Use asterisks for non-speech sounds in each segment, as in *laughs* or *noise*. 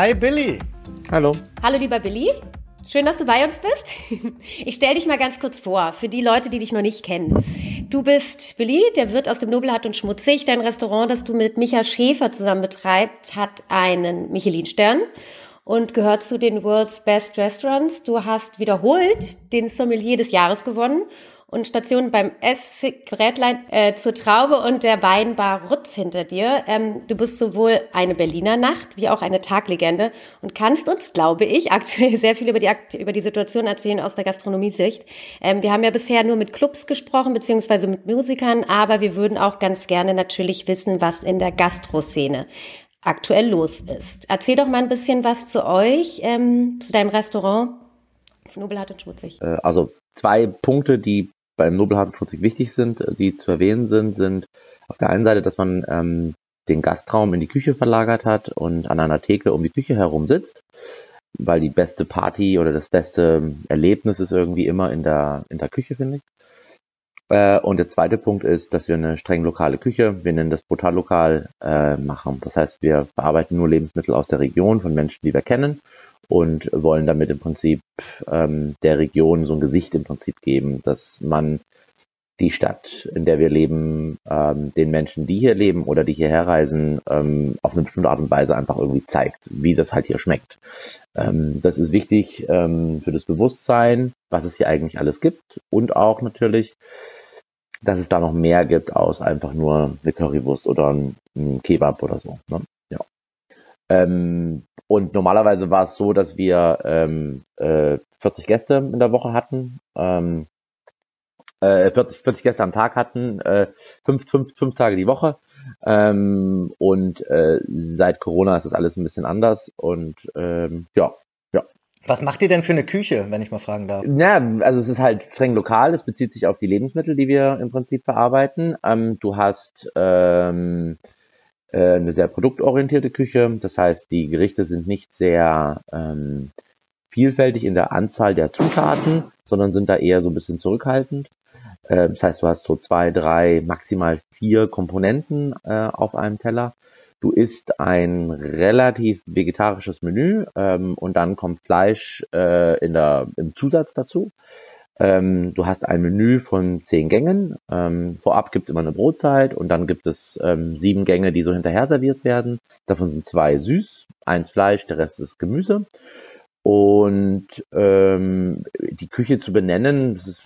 Hi Billy. Hallo. Hallo lieber Billy. Schön, dass du bei uns bist. *laughs* Ich stelle dich mal ganz kurz vor, für die Leute, die dich noch nicht kennen. Du bist Billy, der Wirt aus dem Nobelhart und Schmutzig. Dein Restaurant, das du mit Micha Schäfer zusammen betreibst, hat einen Michelin-Stern und gehört zu den World's Best Restaurants. Du hast wiederholt den Sommelier des Jahres gewonnen und Stationen beim Essigrätlein äh, zur Traube und der Weinbar Rutz hinter dir. Ähm, du bist sowohl eine Berliner Nacht wie auch eine Taglegende und kannst uns, glaube ich, aktuell *laughs* sehr viel über die, über die Situation erzählen aus der Gastronomiesicht. Ähm, wir haben ja bisher nur mit Clubs gesprochen, beziehungsweise mit Musikern, aber wir würden auch ganz gerne natürlich wissen, was in der Gastroszene aktuell los ist. Erzähl doch mal ein bisschen was zu euch, ähm, zu deinem Restaurant, Nobelhart und Schmutzig. Äh, also zwei Punkte, die beim Nobelhart wichtig sind, äh, die zu erwähnen sind, sind auf der einen Seite, dass man ähm, den Gastraum in die Küche verlagert hat und an einer Theke um die Küche herum sitzt, weil die beste Party oder das beste Erlebnis ist irgendwie immer in der, in der Küche, finde ich. Äh, und der zweite Punkt ist, dass wir eine streng lokale Küche, wir nennen das Brutallokal, äh, machen. Das heißt, wir verarbeiten nur Lebensmittel aus der Region von Menschen, die wir kennen und wollen damit im Prinzip ähm, der Region so ein Gesicht im Prinzip geben, dass man die Stadt, in der wir leben, ähm, den Menschen, die hier leben oder die hierher reisen, ähm, auf eine bestimmte Art und Weise einfach irgendwie zeigt, wie das halt hier schmeckt. Ähm, das ist wichtig ähm, für das Bewusstsein, was es hier eigentlich alles gibt und auch natürlich, dass es da noch mehr gibt aus einfach nur eine Currywurst oder ein, ein Kebab oder so. Ne? Ja. Ähm, und normalerweise war es so, dass wir ähm, äh, 40 Gäste in der Woche hatten, ähm, äh, 40, 40 Gäste am Tag hatten, äh, fünf, fünf, fünf Tage die Woche. Ähm, und äh, seit Corona ist das alles ein bisschen anders. Und ähm, ja, ja. Was macht ihr denn für eine Küche, wenn ich mal fragen darf? Ja, also es ist halt streng lokal. Es bezieht sich auf die Lebensmittel, die wir im Prinzip verarbeiten. Ähm, du hast ähm, äh, eine sehr produktorientierte Küche. Das heißt, die Gerichte sind nicht sehr ähm, vielfältig in der Anzahl der Zutaten, sondern sind da eher so ein bisschen zurückhaltend. Äh, das heißt, du hast so zwei, drei, maximal vier Komponenten äh, auf einem Teller. Du isst ein relativ vegetarisches Menü ähm, und dann kommt Fleisch äh, in der, im Zusatz dazu. Ähm, du hast ein Menü von zehn Gängen. Ähm, vorab gibt es immer eine Brotzeit und dann gibt es ähm, sieben Gänge, die so hinterher serviert werden. Davon sind zwei süß, eins Fleisch, der Rest ist Gemüse. Und ähm, die Küche zu benennen, ist,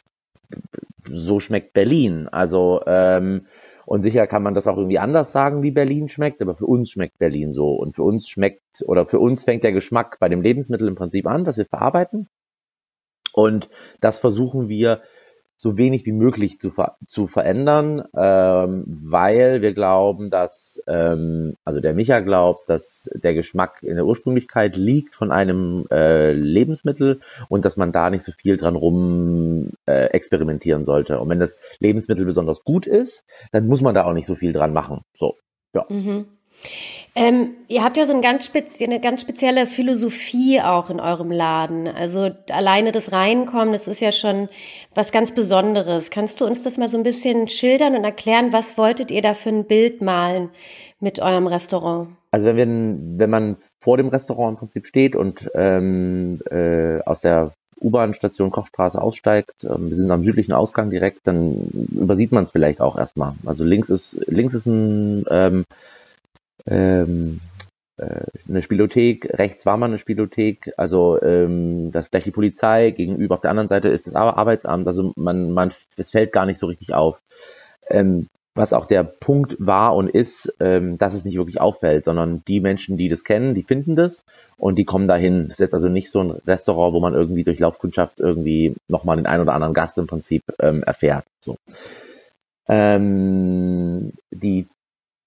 so schmeckt Berlin. Also ähm, und sicher kann man das auch irgendwie anders sagen, wie Berlin schmeckt, aber für uns schmeckt Berlin so. Und für uns schmeckt, oder für uns fängt der Geschmack bei dem Lebensmittel im Prinzip an, das wir verarbeiten. Und das versuchen wir so wenig wie möglich zu, ver zu verändern, ähm, weil wir glauben, dass, ähm, also der Micha glaubt, dass der Geschmack in der Ursprünglichkeit liegt von einem äh, Lebensmittel und dass man da nicht so viel dran rum äh, experimentieren sollte. Und wenn das Lebensmittel besonders gut ist, dann muss man da auch nicht so viel dran machen. So, ja. Mhm. Ähm, ihr habt ja so eine ganz, eine ganz spezielle Philosophie auch in eurem Laden. Also alleine das Reinkommen, das ist ja schon was ganz Besonderes. Kannst du uns das mal so ein bisschen schildern und erklären, was wolltet ihr da für ein Bild malen mit eurem Restaurant? Also wenn, wir, wenn man vor dem Restaurant im Prinzip steht und ähm, äh, aus der U-Bahn-Station Kochstraße aussteigt, ähm, wir sind am südlichen Ausgang direkt, dann übersieht man es vielleicht auch erstmal. Also links ist links ist ein ähm, äh, eine Spielothek, rechts war mal eine Spielothek, also ähm, das gleich die Polizei, gegenüber auf der anderen Seite ist das Arbeitsamt, also man, man, es fällt gar nicht so richtig auf. Ähm, was auch der Punkt war und ist, ähm, dass es nicht wirklich auffällt, sondern die Menschen, die das kennen, die finden das und die kommen dahin. Das ist jetzt also nicht so ein Restaurant, wo man irgendwie durch Laufkundschaft irgendwie nochmal den einen oder anderen Gast im Prinzip ähm, erfährt. So. Ähm, die,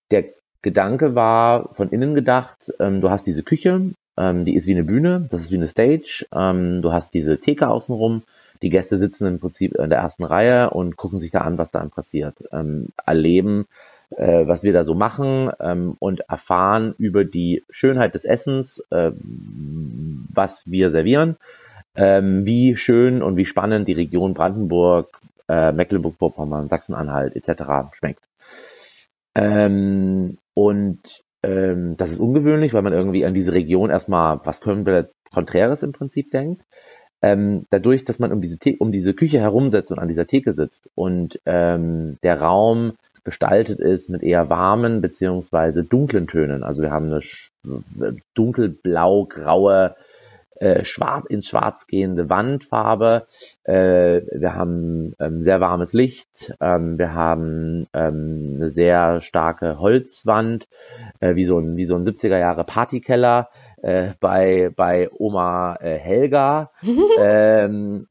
der Gedanke war von innen gedacht, ähm, du hast diese Küche, ähm, die ist wie eine Bühne, das ist wie eine Stage, ähm, du hast diese Theke außenrum, die Gäste sitzen im Prinzip in der ersten Reihe und gucken sich da an, was da passiert, ähm, erleben, äh, was wir da so machen ähm, und erfahren über die Schönheit des Essens, äh, was wir servieren, ähm, wie schön und wie spannend die Region Brandenburg, äh, Mecklenburg-Vorpommern, Sachsen-Anhalt etc. schmeckt. Ähm, und ähm, das ist ungewöhnlich, weil man irgendwie an diese Region erstmal was komplett Konträres im Prinzip denkt. Ähm, dadurch, dass man um diese, um diese Küche herumsetzt und an dieser Theke sitzt und ähm, der Raum gestaltet ist mit eher warmen beziehungsweise dunklen Tönen. Also wir haben eine dunkelblau-graue äh, schwarz, ins Schwarz gehende Wandfarbe. Äh, wir haben ähm, sehr warmes Licht. Ähm, wir haben ähm, eine sehr starke Holzwand, äh, wie, so ein, wie so ein 70er Jahre Partykeller äh, bei, bei Oma äh, Helga. *laughs* ähm,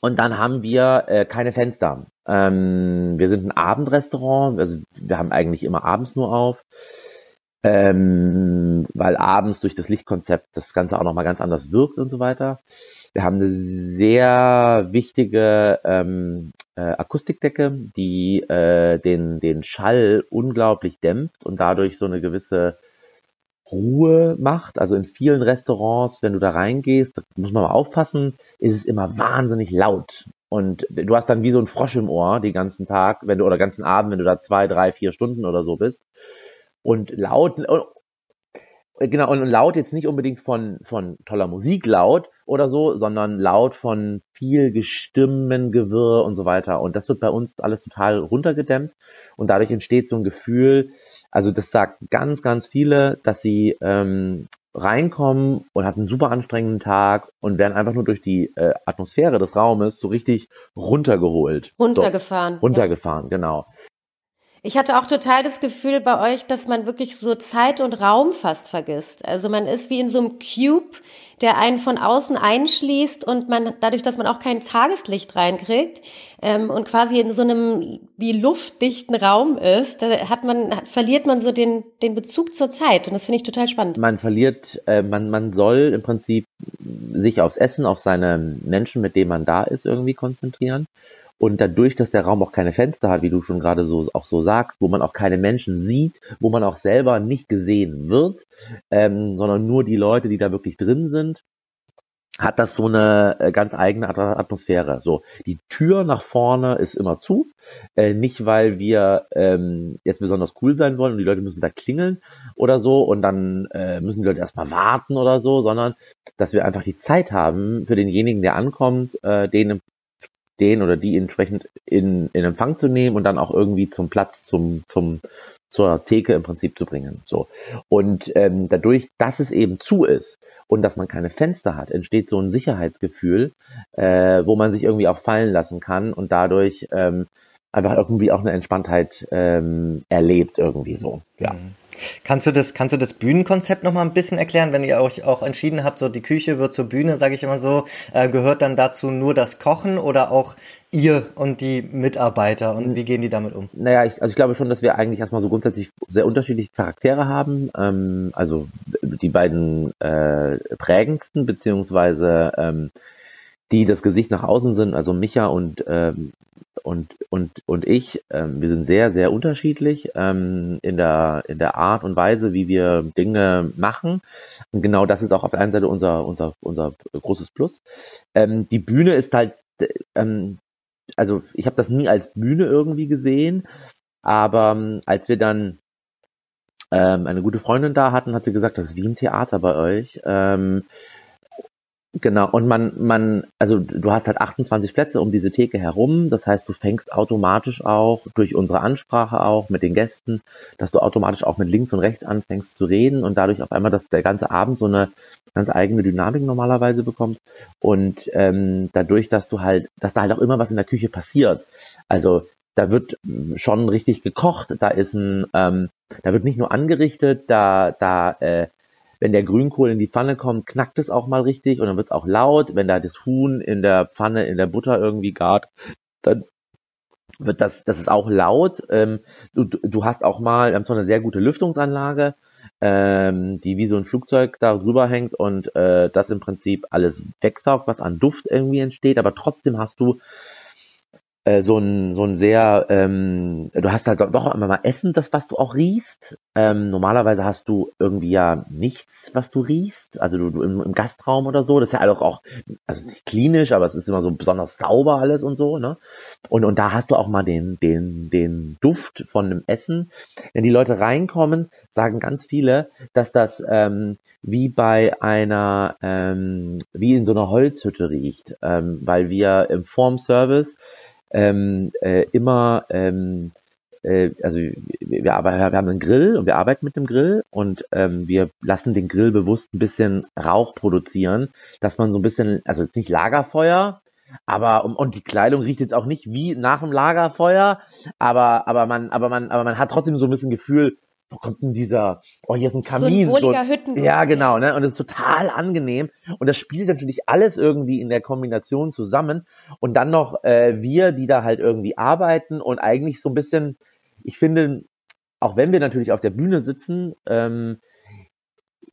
und dann haben wir äh, keine Fenster. Ähm, wir sind ein Abendrestaurant, also wir haben eigentlich immer abends nur auf ähm, weil abends durch das Lichtkonzept das Ganze auch nochmal ganz anders wirkt und so weiter. Wir haben eine sehr wichtige ähm, äh, Akustikdecke, die äh, den, den Schall unglaublich dämpft und dadurch so eine gewisse Ruhe macht. Also in vielen Restaurants, wenn du da reingehst, da muss man mal aufpassen, ist es immer wahnsinnig laut. Und du hast dann wie so ein Frosch im Ohr den ganzen Tag, wenn du oder ganzen Abend, wenn du da zwei, drei, vier Stunden oder so bist und laut, äh, genau, und laut jetzt nicht unbedingt von, von toller Musik laut oder so, sondern laut von viel Gestimmen, Gewirr und so weiter. Und das wird bei uns alles total runtergedämmt und dadurch entsteht so ein Gefühl, also das sagt ganz, ganz viele, dass sie ähm, reinkommen und hatten einen super anstrengenden Tag und werden einfach nur durch die äh, Atmosphäre des Raumes so richtig runtergeholt. Runtergefahren. So, runtergefahren, ja. genau. Ich hatte auch total das Gefühl bei euch, dass man wirklich so Zeit und Raum fast vergisst. Also man ist wie in so einem Cube, der einen von außen einschließt und man dadurch, dass man auch kein Tageslicht reinkriegt ähm, und quasi in so einem wie luftdichten Raum ist, da hat man verliert man so den den Bezug zur Zeit und das finde ich total spannend. Man verliert, äh, man man soll im Prinzip sich aufs Essen, auf seine Menschen, mit denen man da ist, irgendwie konzentrieren. Und dadurch, dass der Raum auch keine Fenster hat, wie du schon gerade so auch so sagst, wo man auch keine Menschen sieht, wo man auch selber nicht gesehen wird, ähm, sondern nur die Leute, die da wirklich drin sind, hat das so eine äh, ganz eigene Atmosphäre. So, die Tür nach vorne ist immer zu, äh, nicht weil wir ähm, jetzt besonders cool sein wollen und die Leute müssen da klingeln oder so und dann äh, müssen die Leute erstmal warten oder so, sondern dass wir einfach die Zeit haben für denjenigen, der ankommt, äh, den den oder die entsprechend in, in Empfang zu nehmen und dann auch irgendwie zum Platz, zum, zum, zur Theke im Prinzip zu bringen. So. Und ähm, dadurch, dass es eben zu ist und dass man keine Fenster hat, entsteht so ein Sicherheitsgefühl, äh, wo man sich irgendwie auch fallen lassen kann und dadurch ähm, einfach irgendwie auch eine Entspanntheit ähm, erlebt, irgendwie so. Ja. Mhm. Kannst du das, kannst du das Bühnenkonzept noch mal ein bisschen erklären, wenn ihr euch auch entschieden habt, so die Küche wird zur Bühne, sage ich immer so, äh, gehört dann dazu nur das Kochen oder auch ihr und die Mitarbeiter und wie gehen die damit um? Naja, ich, also ich glaube schon, dass wir eigentlich erstmal so grundsätzlich sehr unterschiedliche Charaktere haben. Ähm, also die beiden äh, prägendsten, beziehungsweise ähm, die das Gesicht nach außen sind, also Micha und ähm, und, und, und ich, ähm, wir sind sehr, sehr unterschiedlich ähm, in, der, in der Art und Weise, wie wir Dinge machen. Und genau das ist auch auf der einen Seite unser, unser, unser großes Plus. Ähm, die Bühne ist halt, ähm, also ich habe das nie als Bühne irgendwie gesehen, aber ähm, als wir dann ähm, eine gute Freundin da hatten, hat sie gesagt, das ist wie im Theater bei euch. Ähm, Genau, und man, man, also du hast halt 28 Plätze um diese Theke herum. Das heißt, du fängst automatisch auch durch unsere Ansprache auch mit den Gästen, dass du automatisch auch mit links und rechts anfängst zu reden und dadurch auf einmal, dass der ganze Abend so eine ganz eigene Dynamik normalerweise bekommt. Und ähm, dadurch, dass du halt, dass da halt auch immer was in der Küche passiert. Also da wird schon richtig gekocht, da ist ein, ähm, da wird nicht nur angerichtet, da, da äh, wenn der Grünkohl in die Pfanne kommt, knackt es auch mal richtig und dann wird es auch laut. Wenn da das Huhn in der Pfanne, in der Butter irgendwie gart, dann wird das, das ist auch laut. Ähm, du, du hast auch mal, wir haben zwar eine sehr gute Lüftungsanlage, ähm, die wie so ein Flugzeug da drüber hängt und äh, das im Prinzip alles wegsaugt, was an Duft irgendwie entsteht, aber trotzdem hast du äh, so ein, so ein sehr, ähm, du hast halt doch immer mal Essen, das, was du auch riechst. Ähm, normalerweise hast du irgendwie ja nichts, was du riechst. Also du, du im, im, Gastraum oder so. Das ist ja auch, auch, also nicht klinisch, aber es ist immer so besonders sauber alles und so, ne? Und, und da hast du auch mal den, den, den Duft von dem Essen. Wenn die Leute reinkommen, sagen ganz viele, dass das ähm, wie bei einer, ähm, wie in so einer Holzhütte riecht. Ähm, weil wir im Formservice ähm, äh, immer, ähm, äh, also wir, wir, haben einen Grill und wir arbeiten mit dem Grill und ähm, wir lassen den Grill bewusst ein bisschen Rauch produzieren, dass man so ein bisschen, also nicht Lagerfeuer, aber und, und die Kleidung riecht jetzt auch nicht wie nach dem Lagerfeuer, aber aber man aber man aber man hat trotzdem so ein bisschen Gefühl, wo kommt denn dieser, oh, hier ist ein Kamin. So ein wohliger Hütten. Ja, genau, ne? Und das ist total angenehm. Und das spielt natürlich alles irgendwie in der Kombination zusammen. Und dann noch äh, wir, die da halt irgendwie arbeiten und eigentlich so ein bisschen, ich finde, auch wenn wir natürlich auf der Bühne sitzen, ähm,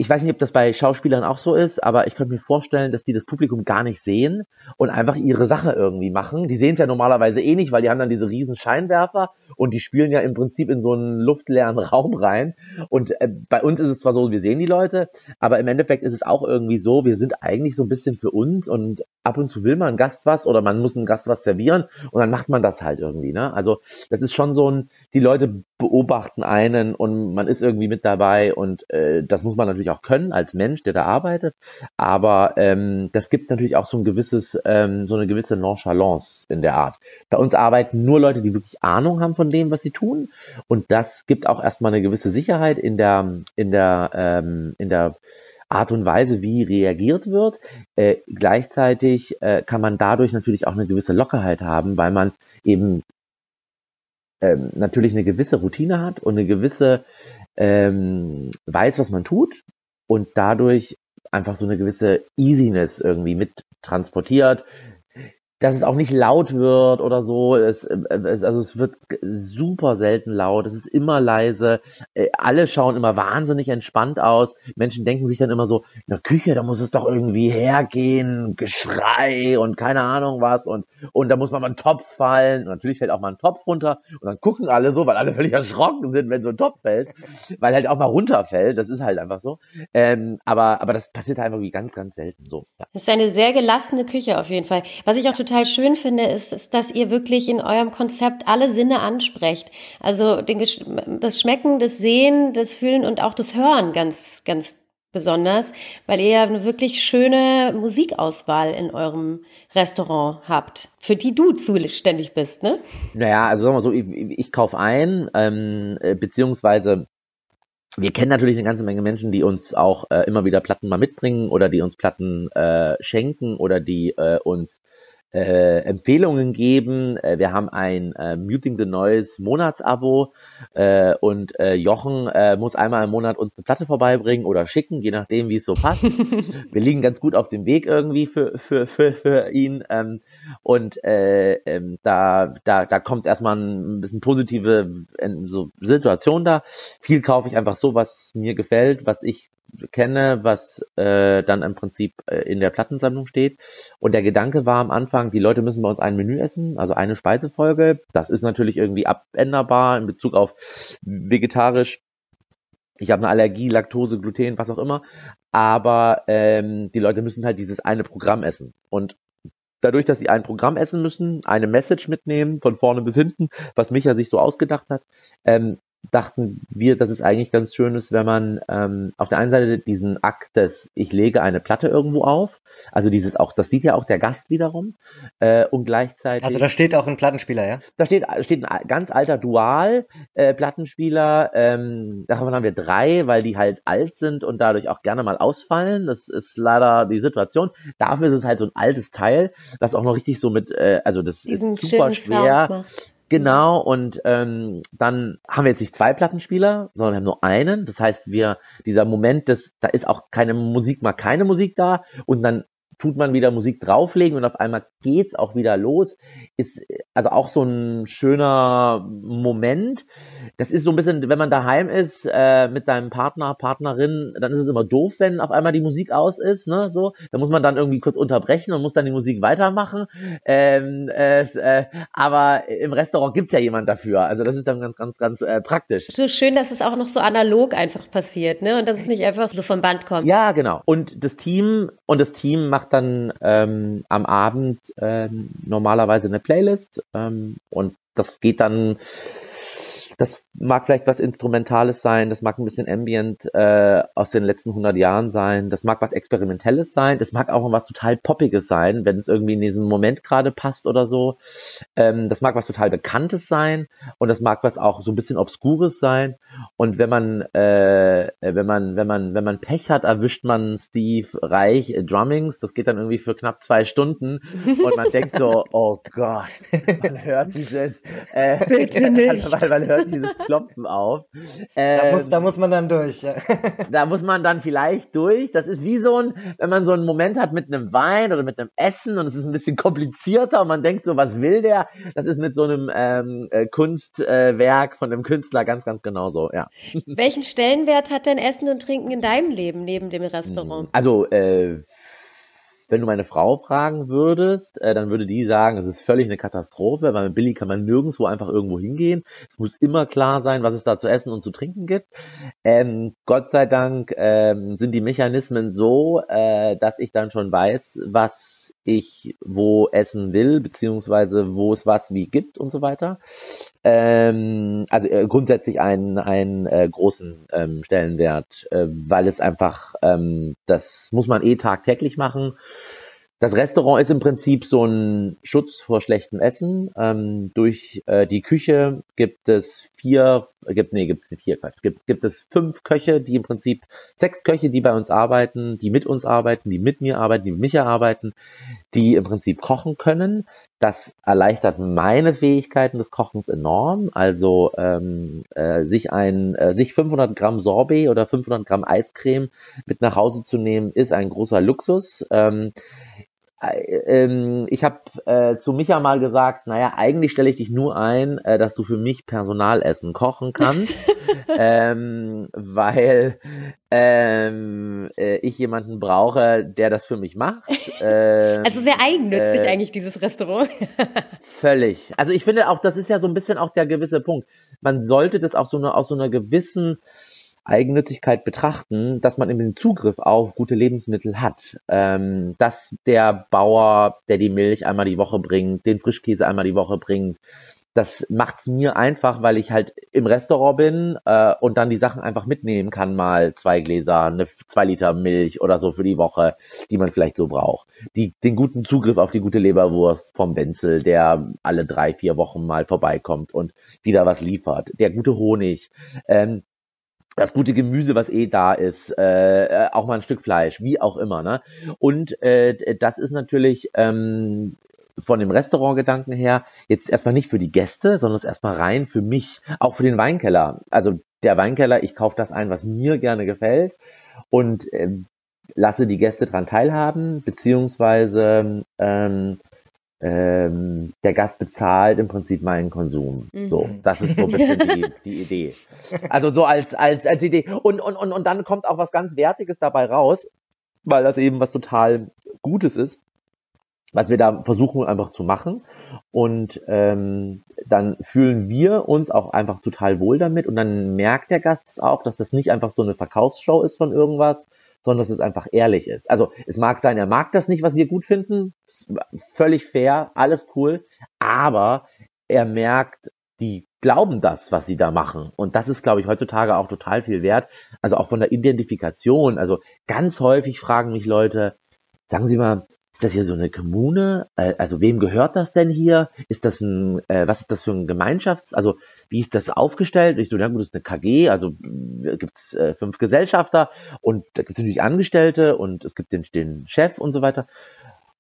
ich weiß nicht, ob das bei Schauspielern auch so ist, aber ich könnte mir vorstellen, dass die das Publikum gar nicht sehen und einfach ihre Sache irgendwie machen. Die sehen es ja normalerweise eh nicht, weil die haben dann diese riesen Scheinwerfer und die spielen ja im Prinzip in so einen luftleeren *laughs* Raum rein. Und äh, bei uns ist es zwar so, wir sehen die Leute, aber im Endeffekt ist es auch irgendwie so, wir sind eigentlich so ein bisschen für uns und ab und zu will man Gast was oder man muss einem Gast was servieren und dann macht man das halt irgendwie. Ne? Also das ist schon so ein, die Leute beobachten einen und man ist irgendwie mit dabei und äh, das muss man natürlich auch können als Mensch, der da arbeitet. Aber ähm, das gibt natürlich auch so ein gewisses, ähm, so eine gewisse Nonchalance in der Art. Bei uns arbeiten nur Leute, die wirklich Ahnung haben von dem, was sie tun. Und das gibt auch erstmal eine gewisse Sicherheit in der, in der, ähm, in der Art und Weise, wie reagiert wird. Äh, gleichzeitig äh, kann man dadurch natürlich auch eine gewisse Lockerheit haben, weil man eben ähm, natürlich eine gewisse Routine hat und eine gewisse ähm, weiß, was man tut und dadurch einfach so eine gewisse Easiness irgendwie mit transportiert, dass es auch nicht laut wird oder so. Es, es, also es wird super selten laut. Es ist immer leise. Äh, alle schauen immer wahnsinnig entspannt aus. Menschen denken sich dann immer so, in der Küche, da muss es doch irgendwie hergehen, Geschrei und keine Ahnung was und, und da muss man mal einen Topf fallen. Und natürlich fällt auch mal ein Topf runter und dann gucken alle so, weil alle *laughs* völlig erschrocken sind, wenn so ein Topf fällt, weil halt auch mal runterfällt. Das ist halt einfach so. Ähm, aber, aber das passiert halt irgendwie ganz, ganz selten so. Ja. Das ist eine sehr gelassene Küche auf jeden Fall. Was ich auch total total schön finde, ist, ist, dass ihr wirklich in eurem Konzept alle Sinne ansprecht. Also den, das Schmecken, das Sehen, das Fühlen und auch das Hören ganz, ganz besonders, weil ihr eine wirklich schöne Musikauswahl in eurem Restaurant habt, für die du zuständig bist, ne? Naja, also sagen wir so, ich, ich kaufe ein, ähm, äh, beziehungsweise wir kennen natürlich eine ganze Menge Menschen, die uns auch äh, immer wieder Platten mal mitbringen oder die uns Platten äh, schenken oder die äh, uns äh, Empfehlungen geben. Äh, wir haben ein äh, Muting the Noise Monatsabo äh, und äh, Jochen äh, muss einmal im Monat uns eine Platte vorbeibringen oder schicken, je nachdem, wie es so passt. *laughs* wir liegen ganz gut auf dem Weg irgendwie für, für, für, für ihn. Ähm, und äh, ähm, da, da, da kommt erstmal ein bisschen positive äh, so Situation da. Viel kaufe ich einfach so, was mir gefällt, was ich kenne, was äh, dann im Prinzip äh, in der Plattensammlung steht. Und der Gedanke war am Anfang, die Leute müssen bei uns ein Menü essen, also eine Speisefolge. Das ist natürlich irgendwie abänderbar in Bezug auf vegetarisch. Ich habe eine Allergie, Laktose, Gluten, was auch immer. Aber ähm, die Leute müssen halt dieses eine Programm essen. Und dadurch, dass sie ein Programm essen müssen, eine Message mitnehmen, von vorne bis hinten, was Micha sich so ausgedacht hat, ähm, dachten wir, dass es eigentlich ganz schön ist, wenn man ähm, auf der einen Seite diesen Akt des ich lege eine Platte irgendwo auf, also dieses auch, das sieht ja auch der Gast wiederum äh, und gleichzeitig. Also da steht auch ein Plattenspieler, ja? Da steht steht ein ganz alter Dual äh, Plattenspieler. Ähm, davon haben wir drei, weil die halt alt sind und dadurch auch gerne mal ausfallen. Das ist leider die Situation. Dafür ist es halt so ein altes Teil, das auch noch richtig so mit, äh, also das Diesen ist super schwer. Genau, und ähm, dann haben wir jetzt nicht zwei Plattenspieler, sondern wir haben nur einen. Das heißt, wir, dieser Moment, dass da ist auch keine Musik, mal keine Musik da und dann tut man wieder Musik drauflegen und auf einmal geht's auch wieder los. Ist also auch so ein schöner Moment. Das ist so ein bisschen, wenn man daheim ist äh, mit seinem Partner, Partnerin, dann ist es immer doof, wenn auf einmal die Musik aus ist, ne? So, da muss man dann irgendwie kurz unterbrechen und muss dann die Musik weitermachen. Ähm, äh, äh, aber im Restaurant gibt's ja jemand dafür. Also das ist dann ganz, ganz, ganz äh, praktisch. So schön, dass es auch noch so analog einfach passiert, ne? Und dass es nicht einfach so vom Band kommt. Ja, genau. Und das Team und das Team macht dann ähm, am Abend ähm, normalerweise eine Playlist ähm, und das geht dann das mag vielleicht was Instrumentales sein, das mag ein bisschen Ambient äh, aus den letzten 100 Jahren sein, das mag was Experimentelles sein, das mag auch was total Poppiges sein, wenn es irgendwie in diesem Moment gerade passt oder so. Ähm, das mag was total Bekanntes sein und das mag was auch so ein bisschen Obskures sein. Und wenn man, äh, wenn man, wenn man, wenn man Pech hat, erwischt man Steve Reich äh, Drummings. Das geht dann irgendwie für knapp zwei Stunden und man denkt so, *laughs* oh Gott, man hört dieses, äh, Bitte nicht. *laughs* weil man hört dieses Klopfen auf. Ähm, da, muss, da muss man dann durch. Ja. *laughs* Da muss man dann vielleicht durch. Das ist wie so ein, wenn man so einen Moment hat mit einem Wein oder mit einem Essen und es ist ein bisschen komplizierter und man denkt so, was will der? Das ist mit so einem ähm, äh, Kunstwerk äh, von einem Künstler ganz, ganz genauso, ja. Welchen Stellenwert hat denn Essen und Trinken in deinem Leben neben dem Restaurant? Also, äh, wenn du meine Frau fragen würdest, äh, dann würde die sagen, es ist völlig eine Katastrophe, weil mit Billy kann man nirgendwo einfach irgendwo hingehen. Es muss immer klar sein, was es da zu essen und zu trinken gibt. Ähm, Gott sei Dank ähm, sind die Mechanismen so, äh, dass ich dann schon weiß, was ich wo essen will, beziehungsweise wo es was wie gibt und so weiter. Ähm, also äh, grundsätzlich einen, einen äh, großen ähm, Stellenwert, äh, weil es einfach, ähm, das muss man eh tagtäglich machen. Das Restaurant ist im Prinzip so ein Schutz vor schlechtem Essen. Ähm, durch äh, die Küche gibt es vier, gibt, nee, gibt es nicht vier, gibt, gibt es fünf Köche, die im Prinzip, sechs Köche, die bei uns arbeiten, die mit uns arbeiten, die mit mir arbeiten, die mit mich arbeiten, die im Prinzip kochen können. Das erleichtert meine Fähigkeiten des Kochens enorm. Also ähm, äh, sich ein, äh, sich 500 Gramm Sorbet oder 500 Gramm Eiscreme mit nach Hause zu nehmen, ist ein großer Luxus. Ähm, ich habe äh, zu Micha mal gesagt, naja, eigentlich stelle ich dich nur ein, äh, dass du für mich Personalessen kochen kannst, *laughs* ähm, weil ähm, äh, ich jemanden brauche, der das für mich macht. *laughs* Ähm, also sehr eigennützig äh, eigentlich dieses Restaurant. *laughs* völlig. Also ich finde auch, das ist ja so ein bisschen auch der gewisse Punkt. Man sollte das auch so eine, aus so einer gewissen Eigennützigkeit betrachten, dass man eben den Zugriff auf gute Lebensmittel hat. Ähm, dass der Bauer, der die Milch einmal die Woche bringt, den Frischkäse einmal die Woche bringt, das macht's mir einfach, weil ich halt im Restaurant bin äh, und dann die Sachen einfach mitnehmen kann, mal zwei Gläser, eine zwei Liter Milch oder so für die Woche, die man vielleicht so braucht. Die, den guten Zugriff auf die gute Leberwurst vom Wenzel, der alle drei, vier Wochen mal vorbeikommt und wieder was liefert. Der gute Honig. Ähm, das gute Gemüse, was eh da ist, äh, äh, auch mal ein Stück Fleisch, wie auch immer. Ne? Und äh, das ist natürlich ähm, von dem Restaurantgedanken her jetzt erstmal nicht für die Gäste, sondern es erstmal rein für mich, auch für den Weinkeller. Also der Weinkeller, ich kaufe das ein, was mir gerne gefällt und äh, lasse die Gäste dran teilhaben, beziehungsweise ähm, ähm, der Gast bezahlt im Prinzip meinen Konsum. Mhm. So, das ist so ein bisschen *laughs* die, die Idee. Also so als, als, als Idee. Und, und, und, und dann kommt auch was ganz Wertiges dabei raus, weil das eben was total Gutes ist, was wir da versuchen einfach zu machen. Und ähm, dann fühlen wir uns auch einfach total wohl damit und dann merkt der Gast auch, dass das nicht einfach so eine Verkaufsshow ist von irgendwas, sondern dass es einfach ehrlich ist. Also es mag sein, er mag das nicht, was wir gut finden, völlig fair, alles cool, aber er merkt, die glauben das, was sie da machen. Und das ist, glaube ich, heutzutage auch total viel wert. Also auch von der Identifikation. Also ganz häufig fragen mich Leute, sagen Sie mal, ist das hier so eine Kommune? Äh, also wem gehört das denn hier? Ist das ein, äh, was ist das für ein Gemeinschafts-, also wie ist das aufgestellt? Ich so, ja gut, das ist eine KG, also äh, gibt es äh, fünf Gesellschafter und da gibt es natürlich Angestellte und es gibt den, den Chef und so weiter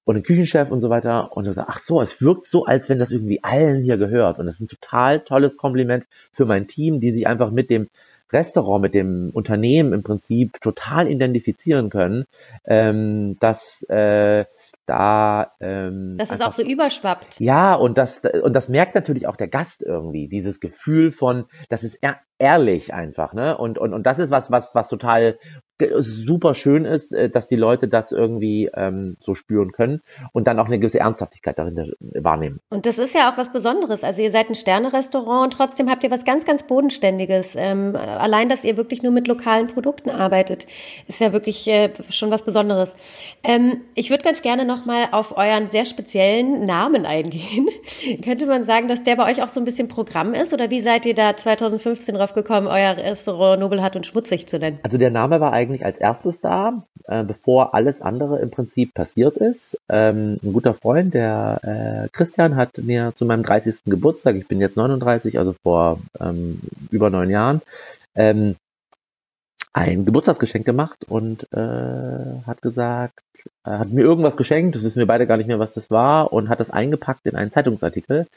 und den Küchenchef und so weiter. Und so, ach so, es wirkt so, als wenn das irgendwie allen hier gehört. Und das ist ein total tolles Kompliment für mein Team, die sich einfach mit dem Restaurant, mit dem Unternehmen im Prinzip total identifizieren können, ähm, dass äh, da ähm, dass es auch so überschwappt. Ja, und das und das merkt natürlich auch der Gast irgendwie, dieses Gefühl von, das ist ehrlich einfach, ne? Und und und das ist was was was total super schön ist, äh, dass die Leute das irgendwie ähm, so spüren können und dann auch eine gewisse Ernsthaftigkeit darin wahrnehmen. Und das ist ja auch was Besonderes. Also ihr seid ein Sterne-Restaurant und trotzdem habt ihr was ganz, ganz Bodenständiges. Ähm, allein, dass ihr wirklich nur mit lokalen Produkten arbeitet, ist ja wirklich äh, schon was Besonderes. Ähm, ich würde ganz gerne nochmal auf euren sehr speziellen Namen eingehen. *laughs* Könnte man sagen, dass der bei euch auch so ein bisschen Programm ist? Oder wie seid ihr da 2015 drauf gekommen, euer Restaurant Nobelhart und Schmutzig zu nennen? Also der Name war eigentlich eigentlich als erstes da, äh, bevor alles andere im Prinzip passiert ist. Ähm, ein guter Freund, der äh, Christian, hat mir zu meinem 30. Geburtstag, ich bin jetzt 39, also vor ähm, über neun Jahren, ähm, ein Geburtstagsgeschenk gemacht und äh, hat gesagt, äh, hat mir irgendwas geschenkt, das wissen wir beide gar nicht mehr, was das war, und hat das eingepackt in einen Zeitungsartikel.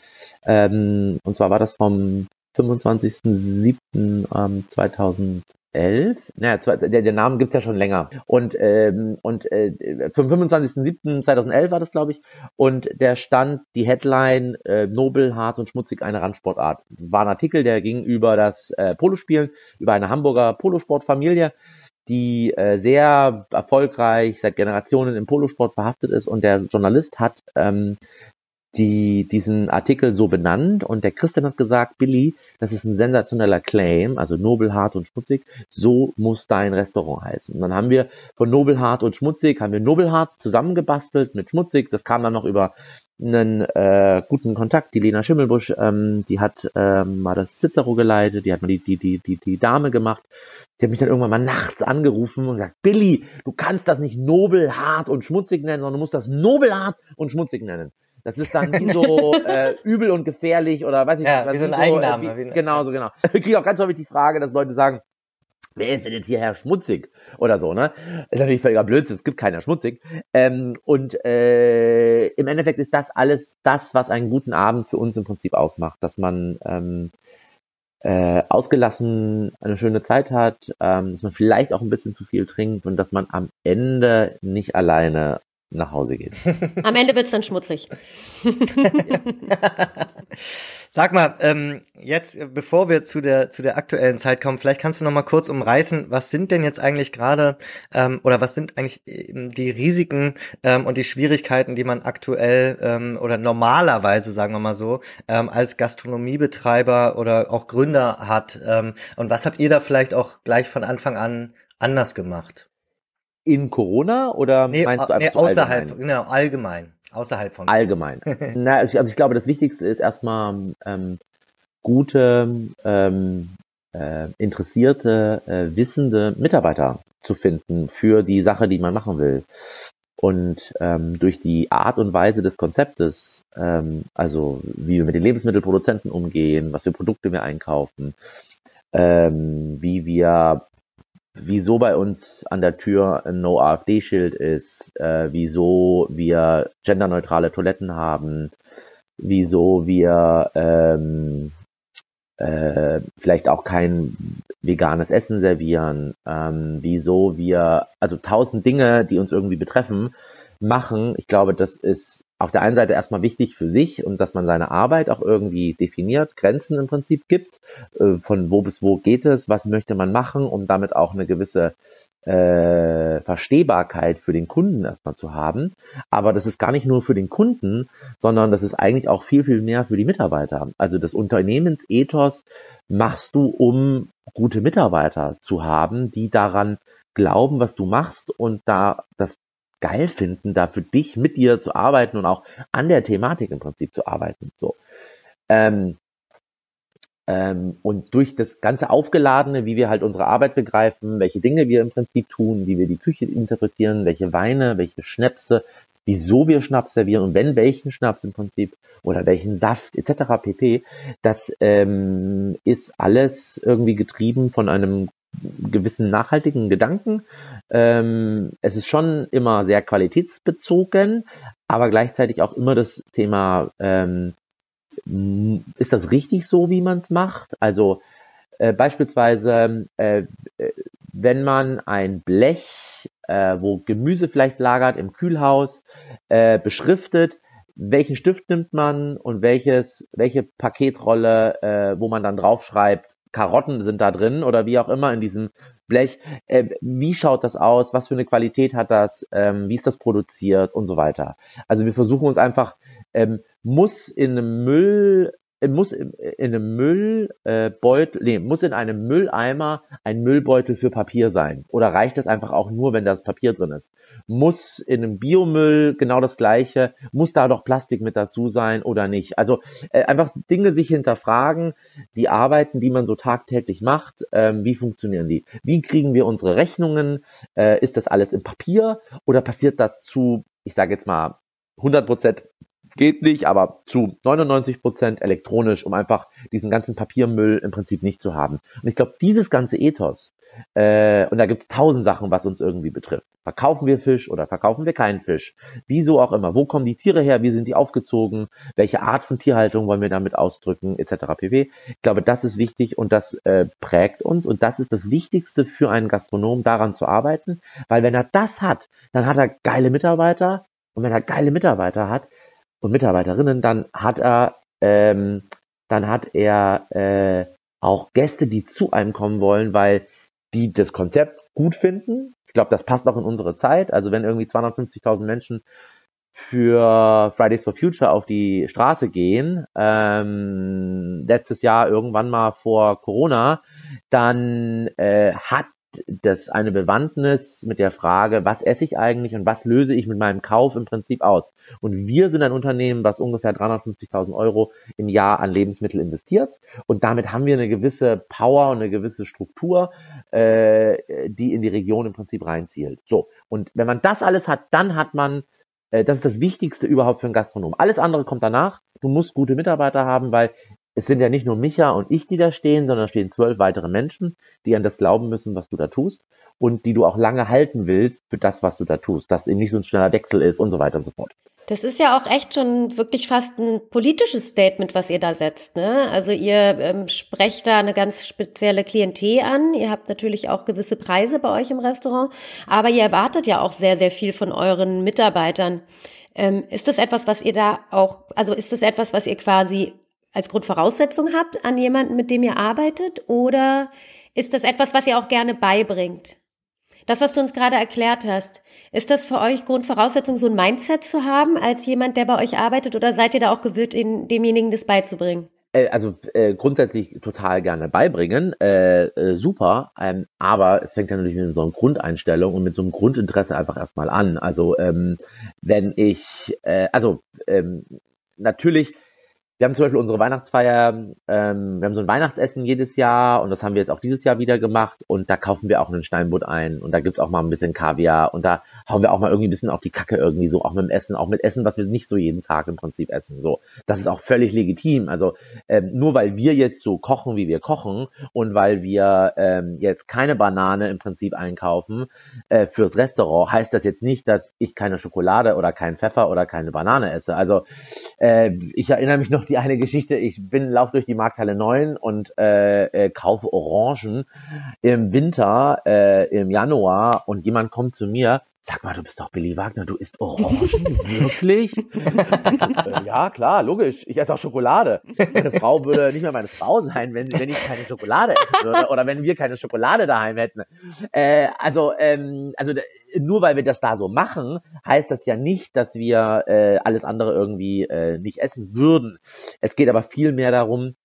Ähm, und zwar war das vom 25.07.2000 11. Naja, der, der Name gibt's ja schon länger. Und, ähm, und äh, vom 25.07.2011 war das, glaube ich. Und der stand die Headline äh, Nobel, hart und schmutzig eine Randsportart. War ein Artikel, der ging über das äh, Polospielen, über eine Hamburger Polosportfamilie die äh, sehr erfolgreich seit Generationen im Polosport verhaftet ist und der Journalist hat ähm, die diesen Artikel so benannt und der Christian hat gesagt, Billy, das ist ein sensationeller Claim, also nobel, hart und schmutzig, so muss dein Restaurant heißen. Und dann haben wir von nobel, hart und schmutzig, haben wir nobelhart zusammengebastelt mit schmutzig, das kam dann noch über einen äh, guten Kontakt, die Lena Schimmelbusch, ähm, die hat ähm, mal das Cicero geleitet, die hat mal die, die, die, die, die Dame gemacht. Die hat mich dann irgendwann mal nachts angerufen und gesagt, Billy, du kannst das nicht nobel, hart und schmutzig nennen, sondern du musst das nobelhart und schmutzig nennen. Das ist dann wie *laughs* so äh, übel und gefährlich oder weiß ich ja, nicht. Wie so ein Eigenname. So, äh, wie, genau, so genau. *laughs* Ich kriege auch ganz häufig die Frage, dass Leute sagen, wer ist denn jetzt hierher schmutzig oder so, ne? Das ist natürlich völliger Blödsinn, es gibt keiner schmutzig. Ähm, und äh, im Endeffekt ist das alles das, was einen guten Abend für uns im Prinzip ausmacht, dass man ähm, äh, ausgelassen eine schöne Zeit hat, ähm, dass man vielleicht auch ein bisschen zu viel trinkt und dass man am Ende nicht alleine nach Hause geht. *laughs* Am Ende wird es dann schmutzig. *laughs* Sag mal, ähm, jetzt, bevor wir zu der, zu der aktuellen Zeit kommen, vielleicht kannst du noch mal kurz umreißen, was sind denn jetzt eigentlich gerade, ähm, oder was sind eigentlich die Risiken ähm, und die Schwierigkeiten, die man aktuell ähm, oder normalerweise, sagen wir mal so, ähm, als Gastronomiebetreiber oder auch Gründer hat? Ähm, und was habt ihr da vielleicht auch gleich von Anfang an anders gemacht? In Corona oder nee, meinst du einfach nee, außerhalb, allgemein? genau, allgemein, außerhalb von allgemein. *laughs* Na, also ich glaube, das Wichtigste ist erstmal ähm, gute, ähm, äh, interessierte, äh, wissende Mitarbeiter zu finden für die Sache, die man machen will. Und ähm, durch die Art und Weise des Konzeptes, ähm, also wie wir mit den Lebensmittelproduzenten umgehen, was für Produkte wir einkaufen, ähm, wie wir wieso bei uns an der Tür ein No-AfD-Schild ist, äh, wieso wir genderneutrale Toiletten haben, wieso wir ähm, äh, vielleicht auch kein veganes Essen servieren, ähm, wieso wir, also tausend Dinge, die uns irgendwie betreffen, machen. Ich glaube, das ist auf der einen Seite erstmal wichtig für sich und dass man seine Arbeit auch irgendwie definiert, Grenzen im Prinzip gibt, äh, von wo bis wo geht es, was möchte man machen, um damit auch eine gewisse äh, Verstehbarkeit für den Kunden erstmal zu haben. Aber das ist gar nicht nur für den Kunden, sondern das ist eigentlich auch viel, viel mehr für die Mitarbeiter. Also das Unternehmensethos machst du, um gute Mitarbeiter zu haben, die daran glauben, was du machst und da das geil finden, da für dich mit dir zu arbeiten und auch an der Thematik im Prinzip zu arbeiten. So. Ähm, ähm, und durch das ganze Aufgeladene, wie wir halt unsere Arbeit begreifen, welche Dinge wir im Prinzip tun, wie wir die Küche interpretieren, welche Weine, welche Schnäpse, wieso wir Schnaps servieren und wenn welchen Schnaps im Prinzip oder welchen Saft etc. pp. Das ähm, ist alles irgendwie getrieben von einem gewissen nachhaltigen Gedanken. Ähm, es ist schon immer sehr qualitätsbezogen, aber gleichzeitig auch immer das Thema, ähm, ist das richtig so, wie man es macht? Also äh, beispielsweise, äh, wenn man ein Blech, äh, wo Gemüse vielleicht lagert im Kühlhaus, äh, beschriftet, welchen Stift nimmt man und welches, welche Paketrolle, äh, wo man dann draufschreibt, Karotten sind da drin oder wie auch immer in diesem Blech. Äh, wie schaut das aus? Was für eine Qualität hat das? Ähm, wie ist das produziert und so weiter? Also wir versuchen uns einfach, ähm, muss in einem Müll muss in, einem Müllbeutel, nee, muss in einem Mülleimer ein Müllbeutel für Papier sein? Oder reicht das einfach auch nur, wenn das Papier drin ist? Muss in einem Biomüll genau das Gleiche? Muss da doch Plastik mit dazu sein oder nicht? Also äh, einfach Dinge sich hinterfragen, die Arbeiten, die man so tagtäglich macht, ähm, wie funktionieren die? Wie kriegen wir unsere Rechnungen? Äh, ist das alles im Papier oder passiert das zu, ich sage jetzt mal, 100 Prozent geht nicht, aber zu 99 Prozent elektronisch, um einfach diesen ganzen Papiermüll im Prinzip nicht zu haben. Und ich glaube, dieses ganze Ethos, äh, und da gibt's tausend Sachen, was uns irgendwie betrifft. Verkaufen wir Fisch oder verkaufen wir keinen Fisch? Wieso auch immer. Wo kommen die Tiere her? Wie sind die aufgezogen? Welche Art von Tierhaltung wollen wir damit ausdrücken? Etc. pp. Ich glaube, das ist wichtig und das äh, prägt uns und das ist das Wichtigste für einen Gastronom, daran zu arbeiten, weil wenn er das hat, dann hat er geile Mitarbeiter und wenn er geile Mitarbeiter hat, und Mitarbeiterinnen, dann hat er, ähm, dann hat er äh, auch Gäste, die zu einem kommen wollen, weil die das Konzept gut finden. Ich glaube, das passt auch in unsere Zeit. Also wenn irgendwie 250.000 Menschen für Fridays for Future auf die Straße gehen, ähm, letztes Jahr irgendwann mal vor Corona, dann äh, hat das eine Bewandtnis mit der Frage, was esse ich eigentlich und was löse ich mit meinem Kauf im Prinzip aus. Und wir sind ein Unternehmen, was ungefähr 350.000 Euro im Jahr an Lebensmittel investiert. Und damit haben wir eine gewisse Power und eine gewisse Struktur, äh, die in die Region im Prinzip reinzielt. So. Und wenn man das alles hat, dann hat man äh, das ist das Wichtigste überhaupt für einen Gastronom. Alles andere kommt danach. Du musst gute Mitarbeiter haben, weil es sind ja nicht nur Micha und ich, die da stehen, sondern stehen zwölf weitere Menschen, die an das glauben müssen, was du da tust und die du auch lange halten willst für das, was du da tust, dass eben nicht so ein schneller Wechsel ist und so weiter und so fort. Das ist ja auch echt schon wirklich fast ein politisches Statement, was ihr da setzt. Ne? Also ihr ähm, sprecht da eine ganz spezielle Klientel an. Ihr habt natürlich auch gewisse Preise bei euch im Restaurant, aber ihr erwartet ja auch sehr, sehr viel von euren Mitarbeitern. Ähm, ist das etwas, was ihr da auch, also ist das etwas, was ihr quasi als Grundvoraussetzung habt an jemanden, mit dem ihr arbeitet? Oder ist das etwas, was ihr auch gerne beibringt? Das, was du uns gerade erklärt hast, ist das für euch Grundvoraussetzung, so ein Mindset zu haben als jemand, der bei euch arbeitet? Oder seid ihr da auch gewillt, demjenigen das beizubringen? Äh, also äh, grundsätzlich total gerne beibringen, äh, äh, super, ähm, aber es fängt ja natürlich mit so einer Grundeinstellung und mit so einem Grundinteresse einfach erstmal an. Also ähm, wenn ich, äh, also ähm, natürlich wir haben zum Beispiel unsere Weihnachtsfeier, ähm, wir haben so ein Weihnachtsessen jedes Jahr und das haben wir jetzt auch dieses Jahr wieder gemacht und da kaufen wir auch einen Steinbutt ein und da gibt's auch mal ein bisschen Kaviar und da hauen wir auch mal irgendwie ein bisschen auf die Kacke irgendwie so, auch mit dem Essen, auch mit Essen, was wir nicht so jeden Tag im Prinzip essen. So, das ist auch völlig legitim. Also ähm, nur weil wir jetzt so kochen, wie wir kochen und weil wir ähm, jetzt keine Banane im Prinzip einkaufen äh, fürs Restaurant, heißt das jetzt nicht, dass ich keine Schokolade oder keinen Pfeffer oder keine Banane esse. Also äh, ich erinnere mich noch die eine Geschichte. Ich bin, lauf durch die Markthalle 9 und äh, äh, kaufe Orangen im Winter, äh, im Januar und jemand kommt zu mir, Sag mal, du bist doch Billy Wagner, du isst Orangen? *laughs* Wirklich? Äh, ja, klar, logisch. Ich esse auch Schokolade. Meine Frau würde nicht mehr meine Frau sein, wenn, wenn ich keine Schokolade essen würde oder wenn wir keine Schokolade daheim hätten. Äh, also, ähm, also nur weil wir das da so machen, heißt das ja nicht, dass wir äh, alles andere irgendwie äh, nicht essen würden. Es geht aber viel mehr darum,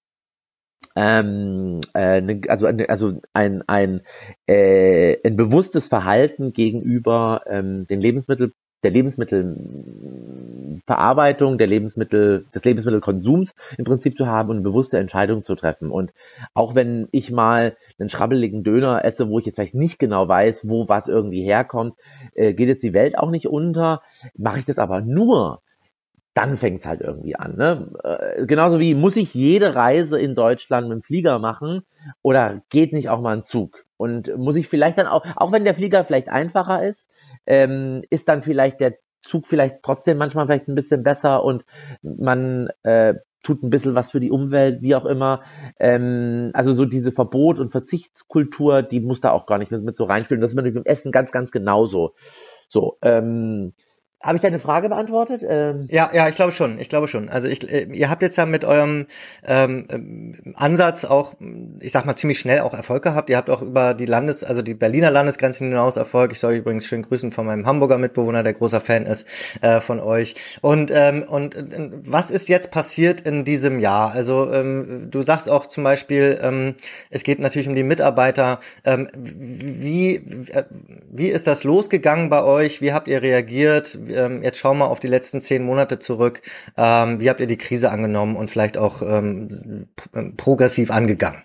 ähm, äh, ne, also, also ein, ein, äh, ein bewusstes Verhalten gegenüber ähm, den Lebensmittel der Lebensmittelverarbeitung, der Lebensmittel, des Lebensmittelkonsums im Prinzip zu haben und bewusste Entscheidung zu treffen. Und auch wenn ich mal einen schrabbeligen Döner esse, wo ich jetzt vielleicht nicht genau weiß, wo was irgendwie herkommt, äh, geht jetzt die Welt auch nicht unter, mache ich das aber nur, dann fängt es halt irgendwie an. Ne? Äh, genauso wie muss ich jede Reise in Deutschland mit dem Flieger machen oder geht nicht auch mal ein Zug? Und muss ich vielleicht dann auch, auch wenn der Flieger vielleicht einfacher ist, ähm, ist dann vielleicht der Zug vielleicht trotzdem manchmal vielleicht ein bisschen besser und man äh, tut ein bisschen was für die Umwelt, wie auch immer. Ähm, also so diese Verbot- und Verzichtskultur, die muss da auch gar nicht mit, mit so reinspielen. Das ist mit dem Essen ganz, ganz genauso. So, ähm, Habe ich deine Frage beantwortet? Ähm ja, ja, ich glaube schon. Ich glaube schon. Also ich, äh, ihr habt jetzt ja mit eurem ähm, ähm, Ansatz auch, ich sag mal, ziemlich schnell auch Erfolg gehabt. Ihr habt auch über die Landes-, also die Berliner Landesgrenzen hinaus Erfolg. Ich soll übrigens schön grüßen von meinem Hamburger Mitbewohner, der großer Fan ist äh, von euch. Und ähm, und äh, was ist jetzt passiert in diesem Jahr? Also ähm, du sagst auch zum Beispiel, ähm, es geht natürlich um die Mitarbeiter. Ähm, wie äh, wie ist das losgegangen bei euch? Wie habt ihr reagiert? Ähm, jetzt schauen wir auf die letzten zehn Monate zurück. Ähm, wie habt ihr die Krise angenommen und vielleicht auch ähm, progressiv angegangen?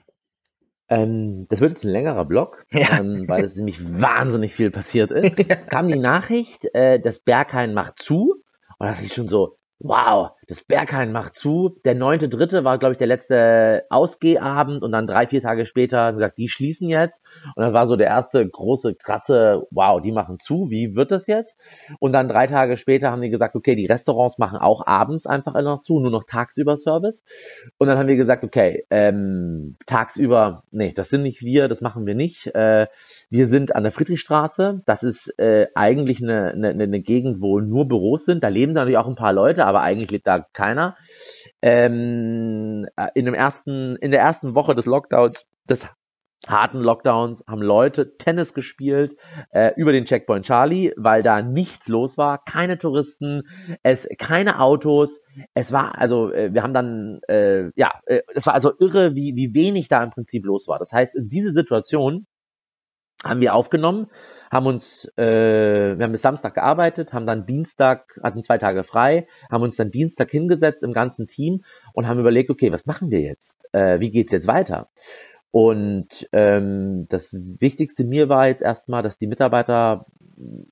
Ähm, das wird jetzt ein längerer Blog, *laughs* ja. ähm, weil es nämlich wahnsinnig viel passiert ist. *laughs* Es kam die Nachricht, äh, das Berghain macht zu. Und da dachte ich schon so, wow, das Berghain macht zu. Der neunte Dritte war, glaube ich, der letzte Ausgehabend und dann drei, vier Tage später gesagt, die schließen jetzt. Und dann war so der erste große, krasse, wow, die machen zu, wie wird das jetzt? Und dann drei Tage später haben die gesagt, okay, die Restaurants machen auch abends einfach noch zu, nur noch tagsüber Service. Und dann haben wir gesagt, okay, ähm, tagsüber, nee, das sind nicht wir, das machen wir nicht. Äh, wir sind an der Friedrichstraße. Das ist äh, eigentlich eine, eine, eine Gegend, wo nur Büros sind. Da leben natürlich auch ein paar Leute, aber eigentlich lebt da keiner. Ähm, äh, in, dem ersten, in der ersten Woche des Lockdowns, des harten Lockdowns, haben Leute Tennis gespielt äh, über den Checkpoint Charlie, weil da nichts los war, keine Touristen, es keine Autos. Es war also, äh, wir haben dann, äh, ja, äh, es war also irre, wie wie wenig da im Prinzip los war. Das heißt, in diese Situation haben wir aufgenommen, haben uns, äh, wir haben bis Samstag gearbeitet, haben dann Dienstag, hatten zwei Tage frei, haben uns dann Dienstag hingesetzt im ganzen Team und haben überlegt, okay, was machen wir jetzt? Äh, wie geht's jetzt weiter? Und ähm, das Wichtigste mir war jetzt erstmal, dass die Mitarbeiter,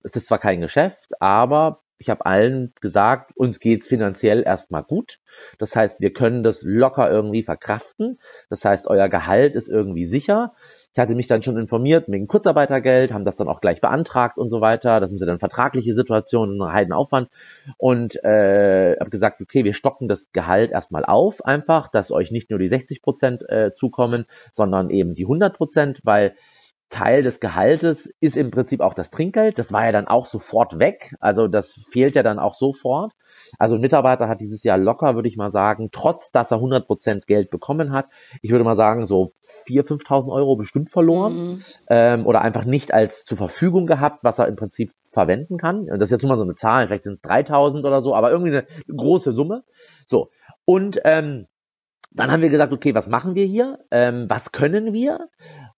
es ist zwar kein Geschäft, aber ich habe allen gesagt, uns geht's finanziell erstmal gut. Das heißt, wir können das locker irgendwie verkraften. Das heißt, euer Gehalt ist irgendwie sicher. Ich hatte mich dann schon informiert wegen Kurzarbeitergeld, haben das dann auch gleich beantragt und so weiter. Das sind dann vertragliche Situationen, Heidenaufwand. Und äh, habe gesagt, okay, wir stocken das Gehalt erstmal auf, einfach, dass euch nicht nur die 60 Prozent äh, zukommen, sondern eben die 100 Prozent, weil Teil des Gehaltes ist im Prinzip auch das Trinkgeld. Das war ja dann auch sofort weg. Also das fehlt ja dann auch sofort. Also ein Mitarbeiter hat dieses Jahr locker, würde ich mal sagen, trotz dass er 100 Prozent Geld bekommen hat, ich würde mal sagen, so 4.000, 5.000 Euro bestimmt verloren mhm. ähm, oder einfach nicht als zur Verfügung gehabt, was er im Prinzip verwenden kann. Und das ist jetzt nur mal so eine Zahl, vielleicht sind es 3.000 oder so, aber irgendwie eine große Summe. So, und ähm, dann haben wir gesagt, okay, was machen wir hier? Ähm, was können wir?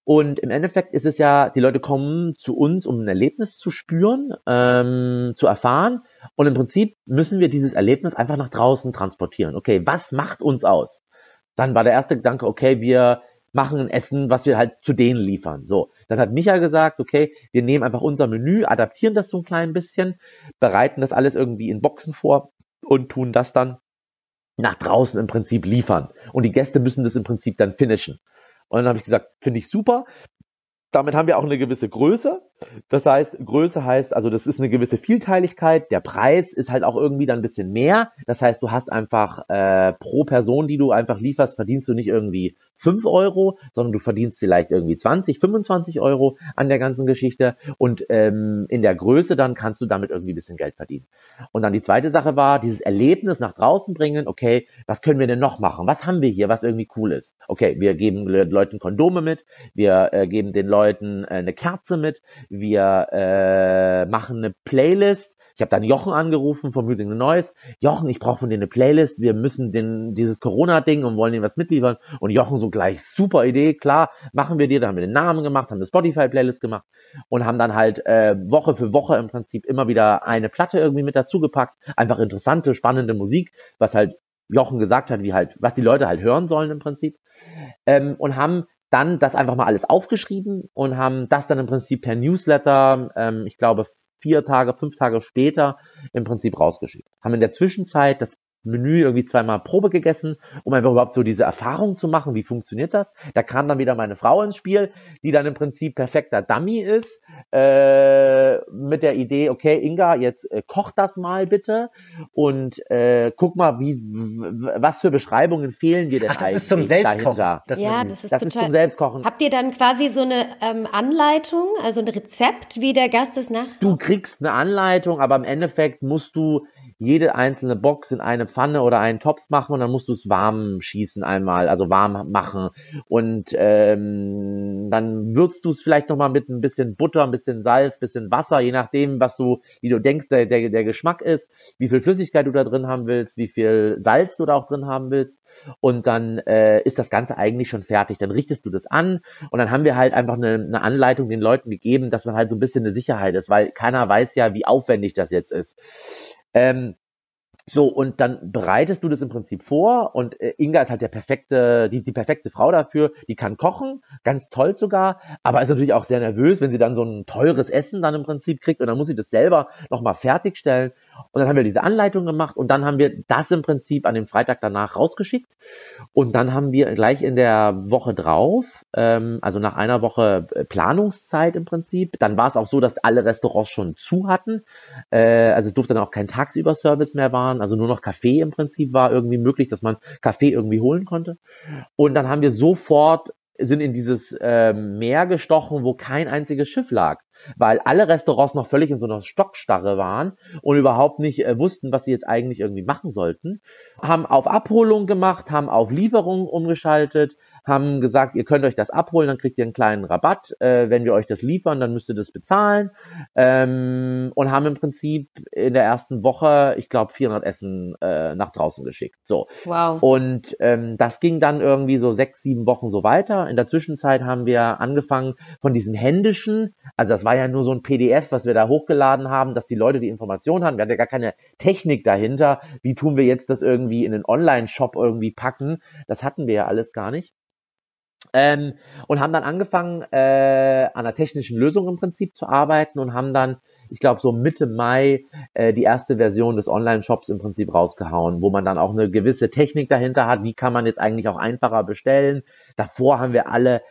Und im Endeffekt ist es ja, die Leute kommen zu uns, um ein Erlebnis zu spüren, ähm, zu erfahren. Und im Prinzip müssen wir dieses Erlebnis einfach nach draußen transportieren. Okay, was macht uns aus? Dann war der erste Gedanke, okay, wir machen ein Essen, was wir halt zu denen liefern. So, dann hat Micha gesagt, okay, wir nehmen einfach unser Menü, adaptieren das so ein klein bisschen, bereiten das alles irgendwie in Boxen vor und tun das dann nach draußen im Prinzip liefern. Und die Gäste müssen das im Prinzip dann finishen. Und dann habe ich gesagt, finde ich super. Damit haben wir auch eine gewisse Größe. Das heißt, Größe heißt, also das ist eine gewisse Vielteiligkeit. Der Preis ist halt auch irgendwie dann ein bisschen mehr. Das heißt, du hast einfach äh, pro Person, die du einfach lieferst, verdienst du nicht irgendwie 5 Euro, sondern du verdienst vielleicht irgendwie 20, 25 Euro an der ganzen Geschichte und ähm, in der Größe dann kannst du damit irgendwie ein bisschen Geld verdienen. Und dann die zweite Sache war, dieses Erlebnis nach draußen bringen, okay, was können wir denn noch machen? Was haben wir hier, was irgendwie cool ist? Okay, wir geben Leuten Kondome mit, wir äh, geben den Leuten äh, eine Kerze mit, wir äh, machen eine Playlist, ich habe dann Jochen angerufen vom Music the Noise. Jochen, ich brauche von dir eine Playlist. Wir müssen den, dieses Corona-Ding und wollen ihnen was mitliefern. Und Jochen so gleich, super Idee, klar, machen wir dir. Da haben wir den Namen gemacht, haben eine Spotify-Playlist gemacht und haben dann halt äh, Woche für Woche im Prinzip immer wieder eine Platte irgendwie mit dazugepackt. Einfach interessante, spannende Musik, was halt Jochen gesagt hat, wie halt, was die Leute halt hören sollen im Prinzip. Ähm, und haben dann das einfach mal alles aufgeschrieben und haben das dann im Prinzip per Newsletter, ähm, ich glaube vier Tage, fünf Tage später im Prinzip rausgeschickt. Haben in der Zwischenzeit das Menü irgendwie zweimal Probe gegessen, um einfach überhaupt so diese Erfahrung zu machen, wie funktioniert das. Da kam dann wieder meine Frau ins Spiel, die dann im Prinzip perfekter Dummy ist, äh, mit der Idee, okay, Inga, jetzt äh, koch das mal bitte und äh, guck mal, wie was für Beschreibungen fehlen dir denn Ach, das ist zum Selbstkochen. Das ja, das ist das total. ist zum Selbstkochen. Habt ihr dann quasi so eine ähm, Anleitung, also ein Rezept, wie der Gast es nach? Du kriegst eine Anleitung, aber im Endeffekt musst du jede einzelne Box in eine Pfanne oder einen Topf machen und dann musst du es warm schießen einmal, also warm machen. Und ähm, dann würzt du es vielleicht nochmal mit ein bisschen Butter, ein bisschen Salz, ein bisschen Wasser, je nachdem, was du, wie du denkst, der, der, der Geschmack ist, wie viel Flüssigkeit du da drin haben willst, wie viel Salz du da auch drin haben willst. Und dann äh, ist das Ganze eigentlich schon fertig. Dann richtest du das an und dann haben wir halt einfach eine, eine Anleitung den Leuten gegeben, dass man halt so ein bisschen eine Sicherheit ist, weil keiner weiß ja, wie aufwendig das jetzt ist. Ähm, so, und dann bereitest du das im Prinzip vor und äh, Inga ist halt der perfekte, die, die perfekte Frau dafür, die kann kochen, ganz toll sogar, aber ist natürlich auch sehr nervös, wenn sie dann so ein teures Essen dann im Prinzip kriegt und dann muss sie das selber nochmal fertigstellen. Und dann haben wir diese Anleitung gemacht und dann haben wir das im Prinzip an dem Freitag danach rausgeschickt. Und dann haben wir gleich in der Woche drauf, ähm, also nach einer Woche äh, Planungszeit im Prinzip, dann war es auch so, dass alle Restaurants schon zu hatten, äh, also es durfte dann auch kein Tagsüber-Service mehr waren, also nur noch Kaffee im Prinzip war irgendwie möglich, dass man Kaffee irgendwie holen konnte. Und dann haben wir sofort sind in dieses äh, Meer gestochen, wo kein einziges Schiff lag weil alle Restaurants noch völlig in so einer Stockstarre waren und überhaupt nicht äh, wussten, was sie jetzt eigentlich irgendwie machen sollten. Haben auf Abholung gemacht, haben auf Lieferung umgeschaltet, haben gesagt, ihr könnt euch das abholen, dann kriegt ihr einen kleinen Rabatt. Äh, wenn wir euch das liefern, dann müsst ihr das bezahlen. Ähm, und haben im Prinzip in der ersten Woche, ich glaube, 400 Essen äh, nach draußen geschickt. So. Wow. Und ähm, das ging dann irgendwie so sechs, sieben Wochen so weiter. In der Zwischenzeit haben wir angefangen von diesem händischen, also das war ja nur so ein PDF, was wir da hochgeladen haben, dass die Leute die Informationen haben. Wir hatten ja gar keine Technik dahinter. Wie tun wir jetzt das irgendwie in den Online-Shop irgendwie packen? Das hatten wir ja alles gar nicht. Ähm, und haben dann angefangen, äh, an einer technischen Lösung im Prinzip zu arbeiten und haben dann, ich glaube, so Mitte Mai äh, die erste Version des Online-Shops im Prinzip rausgehauen, wo man dann auch eine gewisse Technik dahinter hat. Wie kann man jetzt eigentlich auch einfacher bestellen? Davor haben wir alle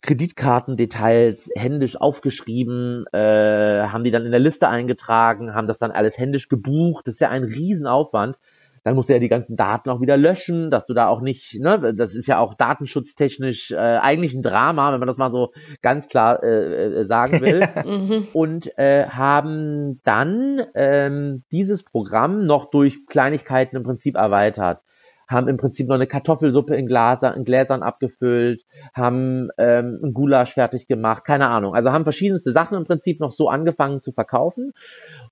Kreditkartendetails händisch aufgeschrieben, äh, haben die dann in der Liste eingetragen, haben das dann alles händisch gebucht. Das ist ja ein Riesenaufwand dann musst du ja die ganzen Daten auch wieder löschen, dass du da auch nicht, ne, das ist ja auch datenschutztechnisch äh, eigentlich ein Drama, wenn man das mal so ganz klar äh, äh sagen *laughs* will. Mhm. und äh, haben dann ähm, dieses Programm noch durch Kleinigkeiten im Prinzip erweitert haben im Prinzip noch eine Kartoffelsuppe in, Glaser, in Gläsern abgefüllt, haben ähm, ein Gulasch fertig gemacht, keine Ahnung. Also haben verschiedenste Sachen im Prinzip noch so angefangen zu verkaufen.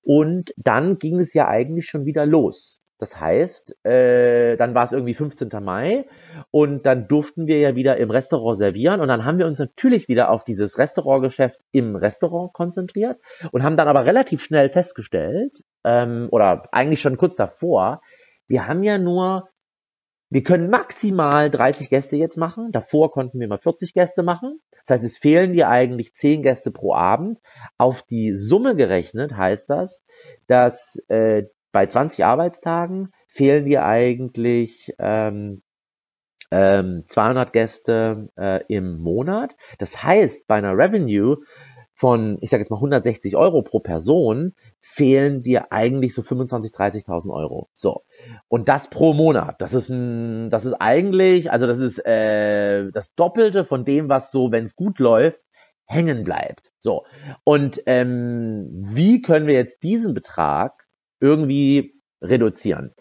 Und dann ging es ja eigentlich schon wieder los. Das heißt, äh, dann war es irgendwie 15. Mai und dann durften wir ja wieder im Restaurant servieren und dann haben wir uns natürlich wieder auf dieses Restaurantgeschäft im Restaurant konzentriert und haben dann aber relativ schnell festgestellt, ähm, oder eigentlich schon kurz davor, wir haben ja nur, wir können maximal 30 Gäste jetzt machen, davor konnten wir mal 40 Gäste machen. Das heißt, es fehlen dir eigentlich 10 Gäste pro Abend. Auf die Summe gerechnet heißt das, dass äh, bei 20 Arbeitstagen fehlen dir eigentlich ähm, ähm, 200 Gäste äh, im Monat. Das heißt, bei einer Revenue von, ich sage jetzt mal 160 Euro pro Person, fehlen dir eigentlich so 25, 30.000 Euro. So. Und das pro Monat. Das ist ein, das ist eigentlich, also das ist äh, das Doppelte von dem, was so, wenn es gut läuft, hängen bleibt. So. Und ähm, wie können wir jetzt diesen Betrag irgendwie reduzieren.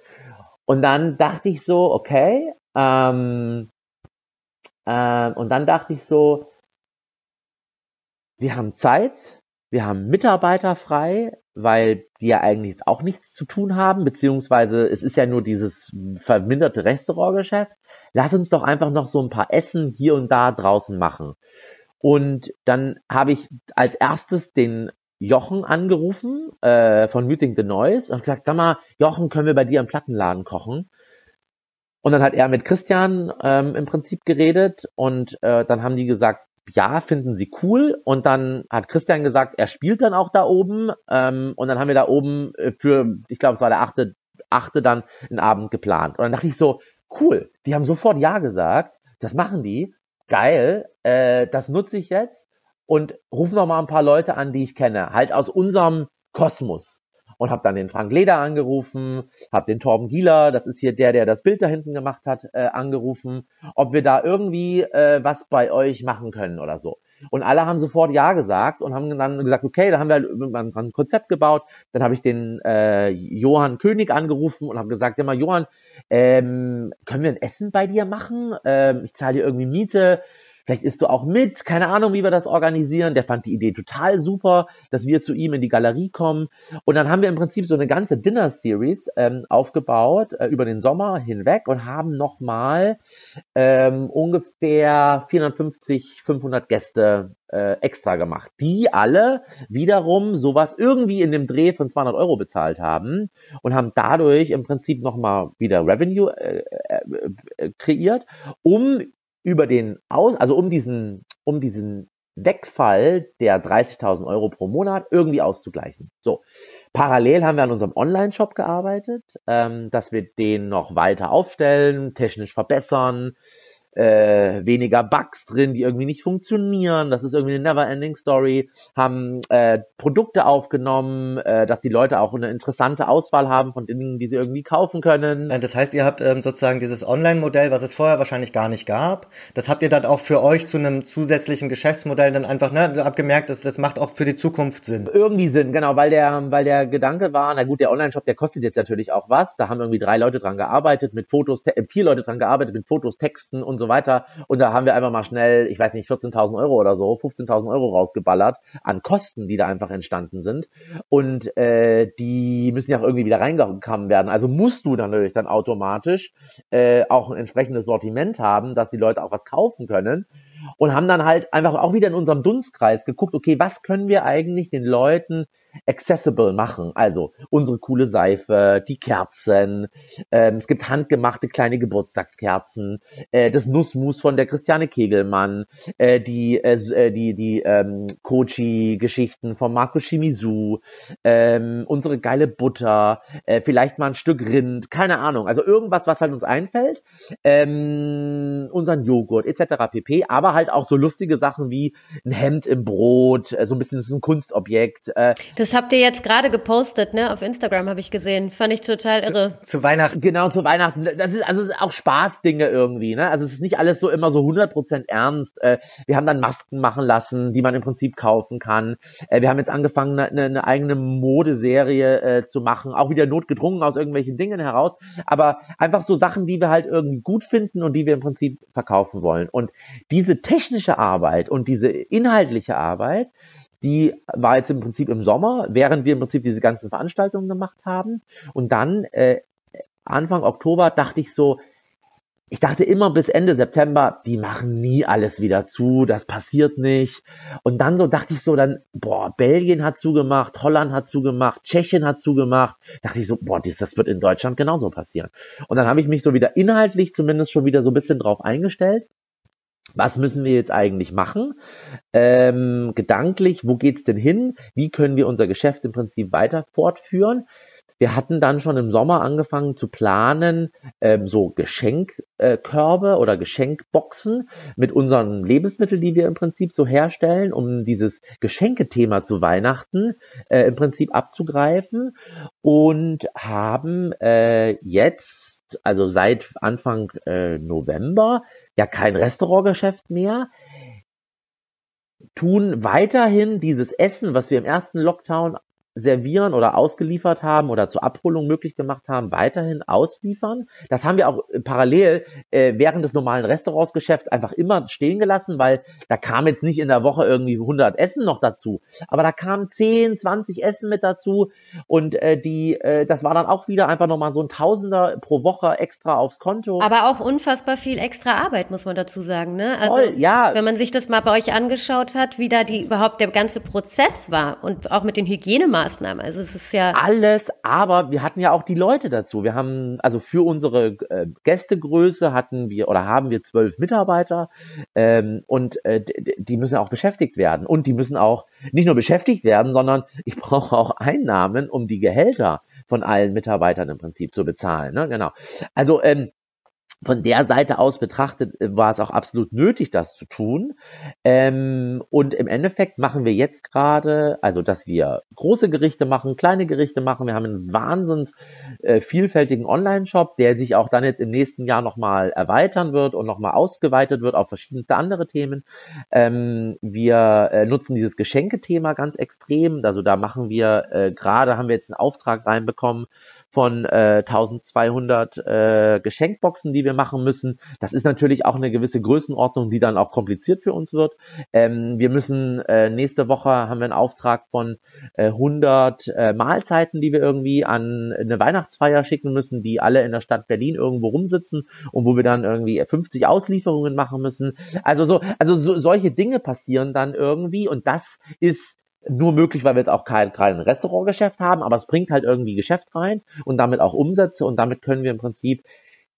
Und dann dachte ich so, okay, ähm, äh, und dann dachte ich so, wir haben Zeit, wir haben Mitarbeiter frei, weil die ja eigentlich auch nichts zu tun haben, beziehungsweise es ist ja nur dieses verminderte Restaurantgeschäft. Lass uns doch einfach noch so ein paar Essen hier und da draußen machen. Und dann habe ich als erstes den Jochen angerufen äh, von Meeting the Noise und gesagt, sag mal, Jochen, können wir bei dir im Plattenladen kochen? Und dann hat er mit Christian ähm, im Prinzip geredet und äh, dann haben die gesagt, ja, finden sie cool. Und dann hat Christian gesagt, er spielt dann auch da oben. Ähm, und dann haben wir da oben äh, für, ich glaube, es war der achte achte dann einen Abend geplant. Und dann dachte ich so, cool, die haben sofort Ja gesagt, das machen die, geil, äh, das nutze ich jetzt und rufe noch mal ein paar Leute an, die ich kenne, halt aus unserem Kosmos. Und habe dann den Frank Leder angerufen, habe den Torben Gieler, das ist hier der, der das Bild da hinten gemacht hat, äh, angerufen, ob wir da irgendwie äh, was bei euch machen können oder so. Und alle haben sofort Ja gesagt und haben dann gesagt, okay, da haben wir halt ein Konzept gebaut. Dann habe ich den äh, Johann König angerufen und habe gesagt, mal, Johann, ähm, können wir ein Essen bei dir machen? Ähm, ich zahle dir irgendwie Miete. Vielleicht isst du auch mit, keine Ahnung, wie wir das organisieren. Der fand die Idee total super, dass wir zu ihm in die Galerie kommen. Und dann haben wir im Prinzip so eine ganze Dinner-Series ähm, aufgebaut äh, über den Sommer hinweg und haben nochmal ähm, ungefähr 450, 500 Gäste äh, extra gemacht, die alle wiederum sowas irgendwie in dem Dreh von 200 Euro bezahlt haben und haben dadurch im Prinzip nochmal wieder Revenue äh, äh, äh, kreiert, um über den Aus, also um diesen, um diesen Wegfall der 30.000 Euro pro Monat irgendwie auszugleichen. So. Parallel haben wir an unserem Online-Shop gearbeitet, ähm, dass wir den noch weiter aufstellen, technisch verbessern, äh, weniger Bugs drin, die irgendwie nicht funktionieren. Das ist irgendwie eine Never-Ending Story. Haben äh, Produkte aufgenommen, äh, dass die Leute auch eine interessante Auswahl haben von Dingen, die sie irgendwie kaufen können. Äh, das heißt, ihr habt ähm, sozusagen dieses Online-Modell, was es vorher wahrscheinlich gar nicht gab, das habt ihr dann auch für euch zu einem zusätzlichen Geschäftsmodell dann einfach, ne, habt gemerkt, dass das macht auch für die Zukunft Sinn. Irgendwie Sinn, genau, weil der, weil der Gedanke war, na gut, der Online-Shop, der kostet jetzt natürlich auch was. Da haben irgendwie drei Leute dran gearbeitet mit Fotos, vier Leute dran gearbeitet mit Fotos, Texten und so so weiter. Und da haben wir einfach mal schnell, ich weiß nicht, 14.000 Euro oder so, 15.000 Euro rausgeballert an Kosten, die da einfach entstanden sind. Und äh, die müssen ja auch irgendwie wieder reingekommen werden. Also musst du dann natürlich dann automatisch äh, auch ein entsprechendes Sortiment haben, dass die Leute auch was kaufen können und haben dann halt einfach auch wieder in unserem Dunstkreis geguckt, okay, was können wir eigentlich den Leuten accessible machen? Also unsere coole Seife, die Kerzen, ähm, es gibt handgemachte kleine Geburtstagskerzen, äh, das Nussmus von der Christiane Kegelmann, äh, die äh, äh die die ähm, Kochi-Geschichten von Marco Shimizu, ähm, unsere geile Butter, äh, vielleicht mal ein Stück Rind, keine Ahnung, also irgendwas, was halt uns einfällt, ähm, unseren Joghurt etc. pp. Aber halt auch so lustige Sachen wie ein Hemd im Brot, äh, so ein bisschen, das ist ein Kunstobjekt. Äh. Das habt ihr jetzt gerade gepostet, ne? Auf Instagram habe ich gesehen. Fand ich total irre. Zu, zu, Weihnachten. Genau, zu Weihnachten. Das ist also auch Spaßdinge irgendwie, ne? Also es ist nicht alles so immer so 100% ernst. Äh, wir haben dann Masken machen lassen, die man im Prinzip kaufen kann. Wir haben jetzt angefangen, eine, eine eigene Modeserie zu machen, auch wieder notgedrungen aus irgendwelchen Dingen heraus. Aber einfach so Sachen, die wir halt irgendwie gut finden und die wir im Prinzip verkaufen wollen. Und diese technische Arbeit und diese inhaltliche Arbeit, die war jetzt im Prinzip im Sommer, während wir im Prinzip diese ganzen Veranstaltungen gemacht haben. Und dann äh, Anfang Oktober dachte ich so, ich dachte immer bis Ende September, die machen nie alles wieder zu, das passiert nicht. Und dann so dachte ich so, dann, boah, Belgien hat zugemacht, Holland hat zugemacht, Tschechien hat zugemacht. Dachte ich so, boah, das wird in Deutschland genauso passieren. Und dann habe ich mich so wieder inhaltlich zumindest schon wieder so ein bisschen drauf eingestellt was müssen wir jetzt eigentlich machen? Ähm, gedanklich, wo geht's denn hin? Wie können wir unser Geschäft im Prinzip weiter fortführen? Wir hatten dann schon im Sommer angefangen zu planen, ähm, so Geschenkkörbe äh, oder Geschenkboxen mit unseren Lebensmitteln, die wir im Prinzip so herstellen, um dieses Geschenkethema zu Weihnachten äh, im Prinzip abzugreifen und haben äh, jetzt, also seit Anfang äh, November, ja kein Restaurantgeschäft mehr, tun weiterhin dieses Essen, was wir im ersten Lockdown servieren oder ausgeliefert haben oder zur Abholung möglich gemacht haben, weiterhin ausliefern. Das haben wir auch parallel äh, während des normalen Restaurantsgeschäfts einfach immer stehen gelassen, weil da kam jetzt nicht in der Woche irgendwie 100 Essen noch dazu, aber da kamen 10, 20 Essen mit dazu und äh, die, äh, das war dann auch wieder einfach nochmal so ein Tausender pro Woche extra aufs Konto. Aber auch unfassbar viel extra Arbeit, muss man dazu sagen, ne? Also, Voll, ja. Wenn man sich das mal bei euch angeschaut hat, wie da die überhaupt der ganze Prozess war und auch mit den Hygienemaßnahmen Maßnahmen. Also es ist ja alles, aber wir hatten ja auch die Leute dazu. Wir haben also für unsere äh, Gästegröße hatten wir oder haben wir zwölf Mitarbeiter ähm, und äh, die müssen auch beschäftigt werden und die müssen auch nicht nur beschäftigt werden, sondern *laughs* ich brauche auch Einnahmen, um die Gehälter von allen Mitarbeitern im Prinzip zu bezahlen. Ne? Genau. Also ähm, von der Seite aus betrachtet äh, war es auch absolut nötig, das zu tun. Ähm, und im Endeffekt machen wir jetzt gerade, also dass wir große Gerichte machen, kleine Gerichte machen. Wir haben einen wahnsinns äh, vielfältigen Online-Shop, der sich auch dann jetzt im nächsten Jahr nochmal erweitern wird und nochmal ausgeweitet wird auf verschiedenste andere Themen. Ähm, wir äh, nutzen dieses Geschenkethema ganz extrem. Also da machen wir, äh, gerade haben wir jetzt einen Auftrag reinbekommen, von äh, 1200 äh, Geschenkboxen, die wir machen müssen. Das ist natürlich auch eine gewisse Größenordnung, die dann auch kompliziert für uns wird. Ähm, wir müssen äh, nächste Woche haben wir einen Auftrag von äh, 100 äh, Mahlzeiten, die wir irgendwie an eine Weihnachtsfeier schicken müssen, die alle in der Stadt Berlin irgendwo rumsitzen und wo wir dann irgendwie 50 Auslieferungen machen müssen. Also so, also so, solche Dinge passieren dann irgendwie und das ist nur möglich, weil wir jetzt auch kein, kein Restaurantgeschäft haben, aber es bringt halt irgendwie Geschäft rein und damit auch Umsätze und damit können wir im Prinzip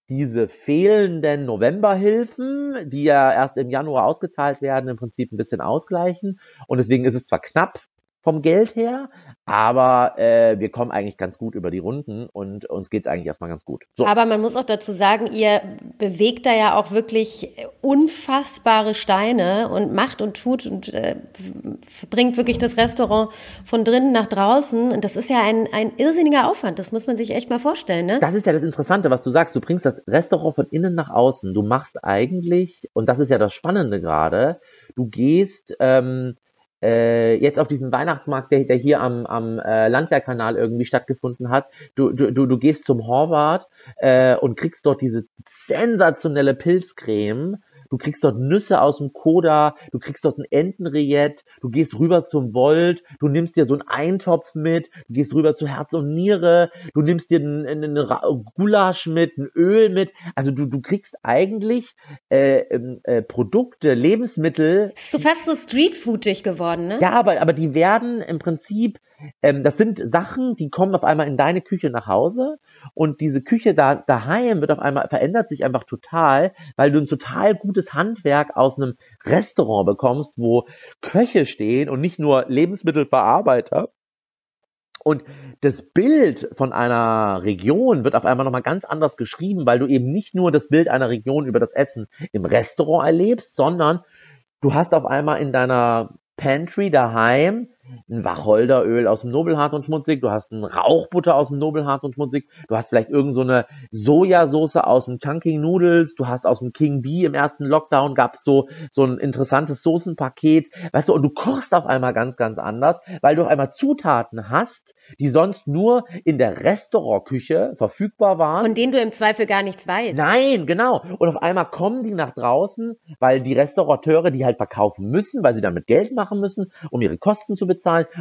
diese fehlenden Novemberhilfen, die ja erst im Januar ausgezahlt werden, im Prinzip ein bisschen ausgleichen. Und deswegen ist es zwar knapp, vom Geld her, aber äh, wir kommen eigentlich ganz gut über die Runden und uns geht es eigentlich erstmal ganz gut. So. Aber man muss auch dazu sagen, ihr bewegt da ja auch wirklich unfassbare Steine und macht und tut und äh, bringt wirklich das Restaurant von drinnen nach draußen. Und das ist ja ein, ein irrsinniger Aufwand, das muss man sich echt mal vorstellen. Ne? Das ist ja das Interessante, was du sagst. Du bringst das Restaurant von innen nach außen. Du machst eigentlich, und das ist ja das Spannende gerade, du gehst ähm, äh, jetzt auf diesen Weihnachtsmarkt, der, der hier am, am äh, Landwehrkanal irgendwie stattgefunden hat, du, du, du, du gehst zum Horvath äh, und kriegst dort diese sensationelle Pilzcreme du kriegst dort Nüsse aus dem Koda, du kriegst dort ein Entenrillett, du gehst rüber zum Volt, du nimmst dir so einen Eintopf mit, du gehst rüber zu Herz und Niere, du nimmst dir einen, einen Gulasch mit, ein Öl mit, also du, du kriegst eigentlich äh, ähm, äh, Produkte, Lebensmittel. Ist so fast so streetfoodig geworden, ne? Ja, aber, aber die werden im Prinzip ähm, das sind Sachen, die kommen auf einmal in deine Küche nach Hause und diese Küche da daheim wird auf einmal verändert sich einfach total, weil du ein total gutes Handwerk aus einem Restaurant bekommst, wo Köche stehen und nicht nur Lebensmittelverarbeiter. Und das Bild von einer Region wird auf einmal nochmal ganz anders geschrieben, weil du eben nicht nur das Bild einer Region über das Essen im Restaurant erlebst, sondern du hast auf einmal in deiner Pantry daheim ein Wacholderöl aus dem Nobelhart und Schmutzig, du hast ein Rauchbutter aus dem Nobelhart und Schmutzig, du hast vielleicht irgend so eine Sojasauce aus dem Chunking Noodles, du hast aus dem King B im ersten Lockdown gab's so so ein interessantes Soßenpaket, weißt du, und du kochst auf einmal ganz ganz anders, weil du auf einmal Zutaten hast, die sonst nur in der Restaurantküche verfügbar waren. Von denen du im Zweifel gar nichts weißt. Nein, genau. Und auf einmal kommen die nach draußen, weil die Restaurateure die halt verkaufen müssen, weil sie damit Geld machen müssen, um ihre Kosten zu bezahlen.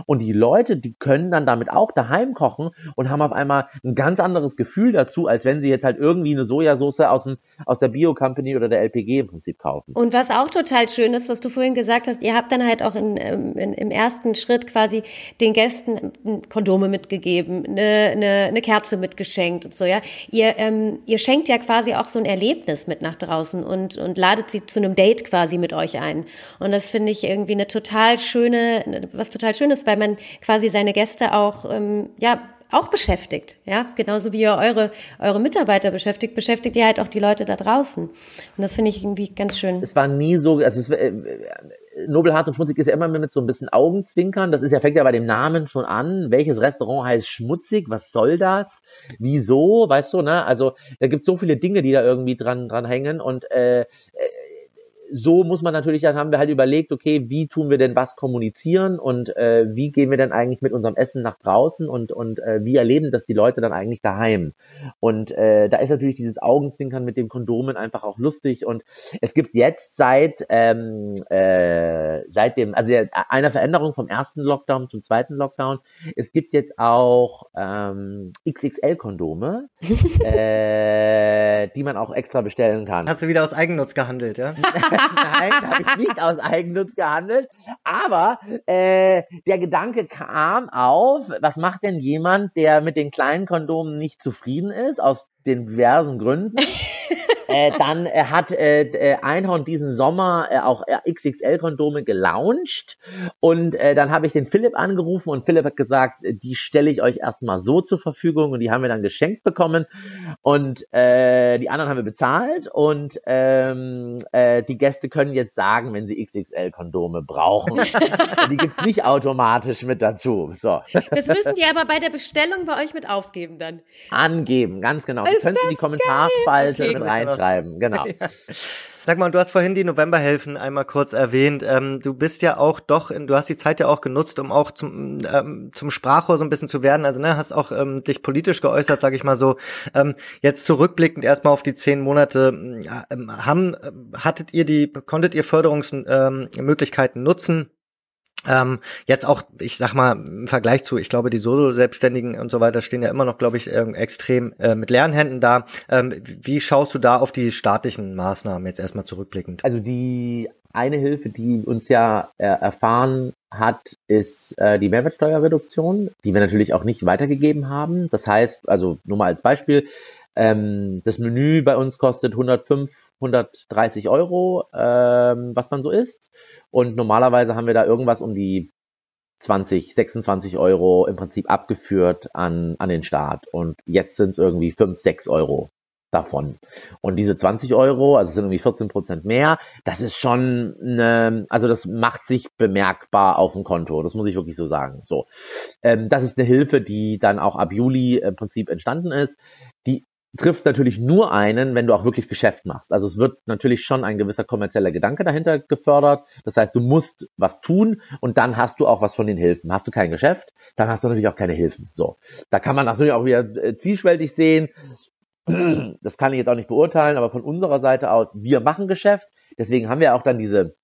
Und die Leute, die können dann damit auch daheim kochen und haben auf einmal ein ganz anderes Gefühl dazu, als wenn sie jetzt halt irgendwie eine Sojasauce aus, dem, aus der Bio-Company oder der LPG im Prinzip kaufen. Und was auch total schön ist, was du vorhin gesagt hast, ihr habt dann halt auch in, ähm, in, im ersten Schritt quasi den Gästen ein Kondom Blume mitgegeben, eine, eine, eine Kerze mitgeschenkt und so, ja. Ihr, ähm, ihr schenkt ja quasi auch so ein Erlebnis mit nach draußen und, und ladet sie zu einem Date quasi mit euch ein. Und das finde ich irgendwie eine total schöne, was total schönes, weil man quasi seine Gäste auch, ähm, ja, auch beschäftigt, ja, genauso wie ihr eure, eure Mitarbeiter beschäftigt, beschäftigt ihr halt auch die Leute da draußen. Und das finde ich irgendwie ganz schön. Es war nie so, also es, äh, Nobelhart und schmutzig ist ja immer mit so ein bisschen Augenzwinkern. Das ist ja, fängt ja bei dem Namen schon an. Welches Restaurant heißt schmutzig? Was soll das? Wieso? Weißt du, ne? Also, da gibt es so viele Dinge, die da irgendwie dran, dran hängen und, äh, äh so muss man natürlich, dann haben wir halt überlegt, okay, wie tun wir denn was kommunizieren und äh, wie gehen wir denn eigentlich mit unserem Essen nach draußen und, und äh, wie erleben das die Leute dann eigentlich daheim? Und äh, da ist natürlich dieses Augenzwinkern mit dem Kondomen einfach auch lustig und es gibt jetzt seit, ähm, äh, seit dem, also einer Veränderung vom ersten Lockdown zum zweiten Lockdown, es gibt jetzt auch ähm, XXL-Kondome, *laughs* äh, die man auch extra bestellen kann. Hast du wieder aus Eigennutz gehandelt, ja? *laughs* Nein, habe ich nicht aus Eigennutz gehandelt. Aber äh, der Gedanke kam auf, was macht denn jemand, der mit den kleinen Kondomen nicht zufrieden ist, aus den diversen Gründen? *laughs* äh, dann äh, hat äh, äh Einhorn diesen Sommer äh, auch äh, XXL-Kondome gelauncht und äh, dann habe ich den Philipp angerufen und Philipp hat gesagt, die stelle ich euch erstmal so zur Verfügung und die haben wir dann geschenkt bekommen und äh, die anderen haben wir bezahlt und ähm, äh, die Gäste können jetzt sagen, wenn sie XXL-Kondome brauchen. *laughs* die gibt's nicht automatisch mit dazu. So. Das müssen die aber bei der Bestellung bei euch mit aufgeben dann. Angeben, ganz genau. Ist können Sie die Kommentarspalte okay. mit reinschreiben, genau. *laughs* Ja. Sag mal, du hast vorhin die Novemberhelfen einmal kurz erwähnt. Ähm, du bist ja auch doch, in, du hast die Zeit ja auch genutzt, um auch zum, ähm, zum Sprachrohr so ein bisschen zu werden. Also ne, hast auch ähm, dich politisch geäußert, sag ich mal so. Ähm, jetzt zurückblickend erstmal auf die zehn Monate, ähm, haben, hattet ihr die, konntet ihr Förderungsmöglichkeiten nutzen? Ähm, jetzt auch, ich sag mal, im Vergleich zu, ich glaube, die Solo-Selbstständigen und so weiter stehen ja immer noch, glaube ich, äh, extrem äh, mit leeren Händen da. Ähm, wie schaust du da auf die staatlichen Maßnahmen jetzt erstmal zurückblickend? Also die eine Hilfe, die uns ja äh, erfahren hat, ist äh, die Mehrwertsteuerreduktion, die wir natürlich auch nicht weitergegeben haben. Das heißt, also nur mal als Beispiel, ähm, das Menü bei uns kostet 105, 130 Euro, ähm, was man so isst. Und normalerweise haben wir da irgendwas um die 20, 26 Euro im Prinzip abgeführt an, an den Staat. Und jetzt sind es irgendwie 5, 6 Euro davon. Und diese 20 Euro, also sind irgendwie 14 Prozent mehr, das ist schon, eine, also das macht sich bemerkbar auf dem Konto. Das muss ich wirklich so sagen. So, ähm, das ist eine Hilfe, die dann auch ab Juli im Prinzip entstanden ist. Trifft natürlich nur einen, wenn du auch wirklich Geschäft machst. Also es wird natürlich schon ein gewisser kommerzieller Gedanke dahinter gefördert. Das heißt, du musst was tun und dann hast du auch was von den Hilfen. Hast du kein Geschäft, dann hast du natürlich auch keine Hilfen. So, da kann man natürlich auch wieder äh, zwiespältig sehen. Das kann ich jetzt auch nicht beurteilen, aber von unserer Seite aus, wir machen Geschäft. Deswegen haben wir auch dann diese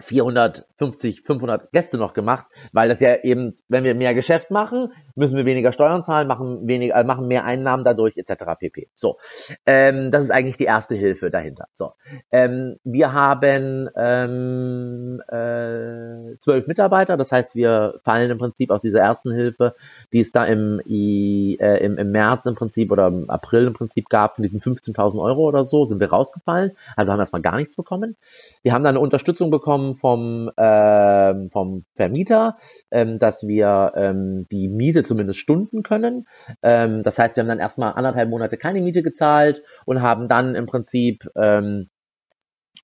450, 500 Gäste noch gemacht, weil das ja eben, wenn wir mehr Geschäft machen, müssen wir weniger Steuern zahlen, machen weniger, äh, machen mehr Einnahmen dadurch etc. pp. So, ähm, das ist eigentlich die erste Hilfe dahinter. So, ähm, wir haben ähm, äh, zwölf Mitarbeiter, das heißt, wir fallen im Prinzip aus dieser ersten Hilfe, die es da im, I, äh, im, im März im Prinzip oder im April im Prinzip gab, von diesen 15.000 Euro oder so, sind wir rausgefallen, also haben erstmal gar nichts bekommen. Wir haben dann eine Unterstützung bekommen vom, äh, vom Vermieter, ähm, dass wir ähm, die Miete zumindest stunden können. Ähm, das heißt, wir haben dann erstmal anderthalb Monate keine Miete gezahlt und haben dann im Prinzip ähm,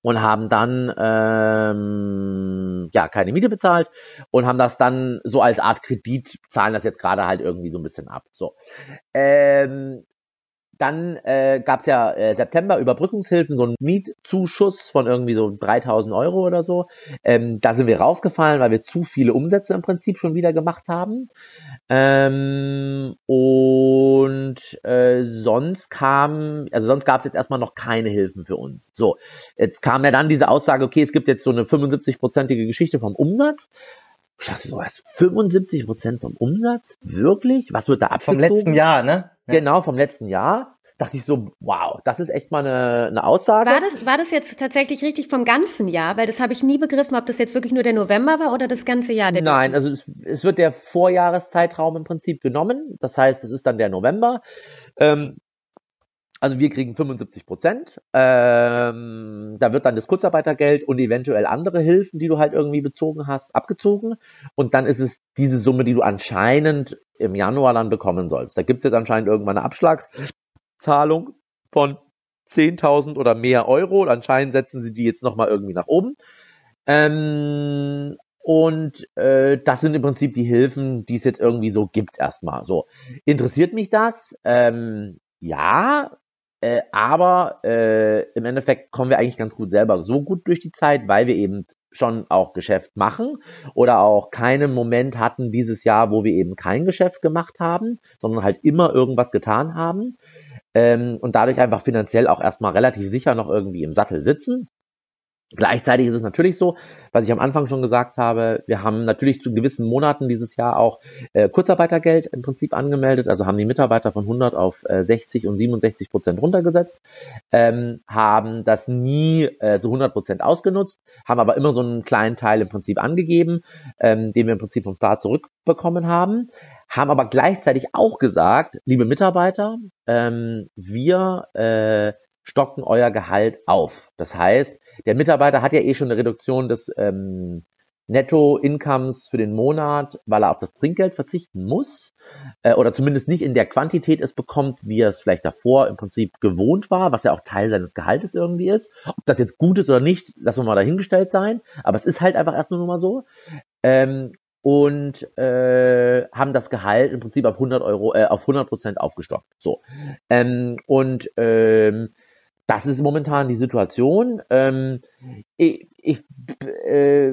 und haben dann ähm, ja keine Miete bezahlt und haben das dann so als Art Kredit zahlen das jetzt gerade halt irgendwie so ein bisschen ab. So ähm, dann äh, gab es ja äh, September Überbrückungshilfen, so ein Mietzuschuss von irgendwie so 3000 Euro oder so. Ähm, da sind wir rausgefallen, weil wir zu viele Umsätze im Prinzip schon wieder gemacht haben. Ähm, und äh, sonst kam, also sonst gab es jetzt erstmal noch keine Hilfen für uns. So, jetzt kam ja dann diese Aussage, okay, es gibt jetzt so eine 75-prozentige Geschichte vom Umsatz. Ich dachte so, was, 75 Prozent vom Umsatz? Wirklich? Was wird da abgezogen? Vom letzten Jahr, ne? Genau, vom letzten Jahr. Dachte ich so, wow, das ist echt mal eine, eine Aussage. War das, war das jetzt tatsächlich richtig vom ganzen Jahr? Weil das habe ich nie begriffen, ob das jetzt wirklich nur der November war oder das ganze Jahr. Nein, also es, es, wird der Vorjahreszeitraum im Prinzip genommen. Das heißt, es ist dann der November. Ähm, also wir kriegen 75 Prozent. Ähm, da wird dann das Kurzarbeitergeld und eventuell andere Hilfen, die du halt irgendwie bezogen hast, abgezogen. Und dann ist es diese Summe, die du anscheinend im Januar dann bekommen sollst. Da gibt es jetzt anscheinend irgendwann eine Abschlagszahlung von 10.000 oder mehr Euro. Anscheinend setzen sie die jetzt nochmal irgendwie nach oben. Ähm, und äh, das sind im Prinzip die Hilfen, die es jetzt irgendwie so gibt erstmal. So interessiert mich das? Ähm, ja, äh, aber äh, im Endeffekt kommen wir eigentlich ganz gut selber so gut durch die Zeit, weil wir eben schon auch Geschäft machen oder auch keinen Moment hatten dieses Jahr, wo wir eben kein Geschäft gemacht haben, sondern halt immer irgendwas getan haben ähm, und dadurch einfach finanziell auch erstmal relativ sicher noch irgendwie im Sattel sitzen. Gleichzeitig ist es natürlich so, was ich am Anfang schon gesagt habe, wir haben natürlich zu gewissen Monaten dieses Jahr auch äh, Kurzarbeitergeld im Prinzip angemeldet, also haben die Mitarbeiter von 100 auf äh, 60 und 67 Prozent runtergesetzt, ähm, haben das nie äh, zu 100 Prozent ausgenutzt, haben aber immer so einen kleinen Teil im Prinzip angegeben, ähm, den wir im Prinzip vom Staat zurückbekommen haben, haben aber gleichzeitig auch gesagt, liebe Mitarbeiter, ähm, wir äh, stocken euer Gehalt auf. Das heißt, der Mitarbeiter hat ja eh schon eine Reduktion des ähm, Netto-Incomes für den Monat, weil er auf das Trinkgeld verzichten muss äh, oder zumindest nicht in der Quantität es bekommt, wie er es vielleicht davor im Prinzip gewohnt war, was ja auch Teil seines Gehaltes irgendwie ist. Ob das jetzt gut ist oder nicht, lassen wir mal dahingestellt sein, aber es ist halt einfach erstmal nur mal so. Ähm, und äh, haben das Gehalt im Prinzip auf 100 Euro, äh, auf 100 Prozent aufgestockt. So ähm, und ähm, das ist momentan die Situation. Ähm, ich, ich, äh,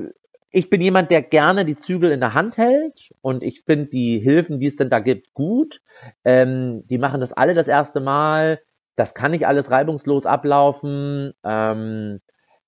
ich bin jemand, der gerne die Zügel in der Hand hält und ich finde die Hilfen, die es denn da gibt, gut. Ähm, die machen das alle das erste Mal. Das kann nicht alles reibungslos ablaufen. Ähm,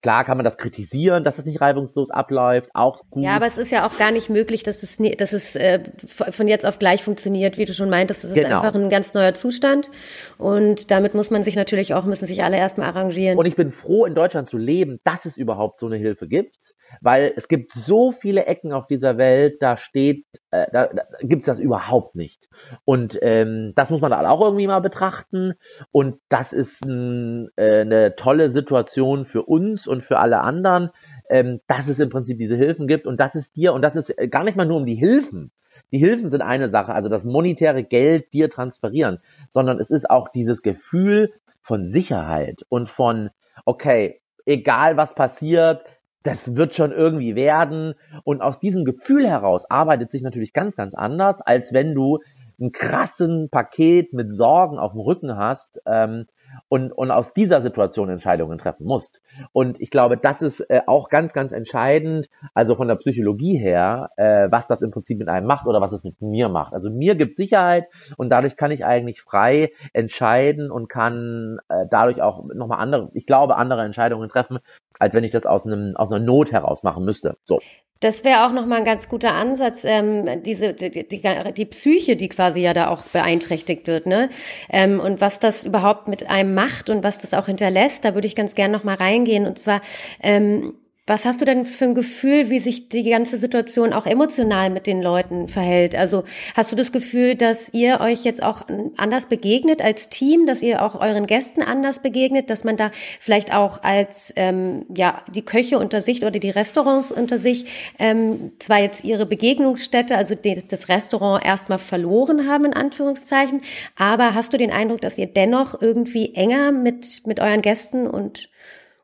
Klar kann man das kritisieren, dass es nicht reibungslos abläuft, auch gut. Ja, aber es ist ja auch gar nicht möglich, dass es, dass es äh, von jetzt auf gleich funktioniert, wie du schon meintest. Es ist genau. einfach ein ganz neuer Zustand und damit muss man sich natürlich auch, müssen sich alle erstmal arrangieren. Und ich bin froh, in Deutschland zu leben, dass es überhaupt so eine Hilfe gibt weil es gibt so viele Ecken auf dieser Welt, da steht, äh, da, da gibt es das überhaupt nicht. Und ähm, das muss man da auch irgendwie mal betrachten. Und das ist ein, äh, eine tolle Situation für uns und für alle anderen, ähm, dass es im Prinzip diese Hilfen gibt. Und das ist dir, und das ist gar nicht mal nur um die Hilfen. Die Hilfen sind eine Sache, also das monetäre Geld dir transferieren, sondern es ist auch dieses Gefühl von Sicherheit und von, okay, egal was passiert, das wird schon irgendwie werden. Und aus diesem Gefühl heraus arbeitet sich natürlich ganz, ganz anders, als wenn du ein krassen Paket mit Sorgen auf dem Rücken hast ähm, und, und aus dieser Situation Entscheidungen treffen musst. Und ich glaube, das ist äh, auch ganz, ganz entscheidend, also von der Psychologie her, äh, was das im Prinzip mit einem macht oder was es mit mir macht. Also mir gibt Sicherheit und dadurch kann ich eigentlich frei entscheiden und kann äh, dadurch auch nochmal andere, ich glaube, andere Entscheidungen treffen, als wenn ich das aus, einem, aus einer Not heraus machen müsste. So. Das wäre auch nochmal ein ganz guter Ansatz, ähm, diese die, die, die Psyche, die quasi ja da auch beeinträchtigt wird, ne? Ähm, und was das überhaupt mit einem macht und was das auch hinterlässt, da würde ich ganz gern nochmal reingehen. Und zwar ähm, was hast du denn für ein Gefühl, wie sich die ganze Situation auch emotional mit den Leuten verhält? Also hast du das Gefühl, dass ihr euch jetzt auch anders begegnet als Team, dass ihr auch euren Gästen anders begegnet, dass man da vielleicht auch als ähm, ja die Köche unter sich oder die Restaurants unter sich ähm, zwar jetzt ihre Begegnungsstätte, also das, Restaurant erstmal verloren haben in Anführungszeichen, aber hast du den Eindruck, dass ihr dennoch irgendwie enger mit mit euren Gästen und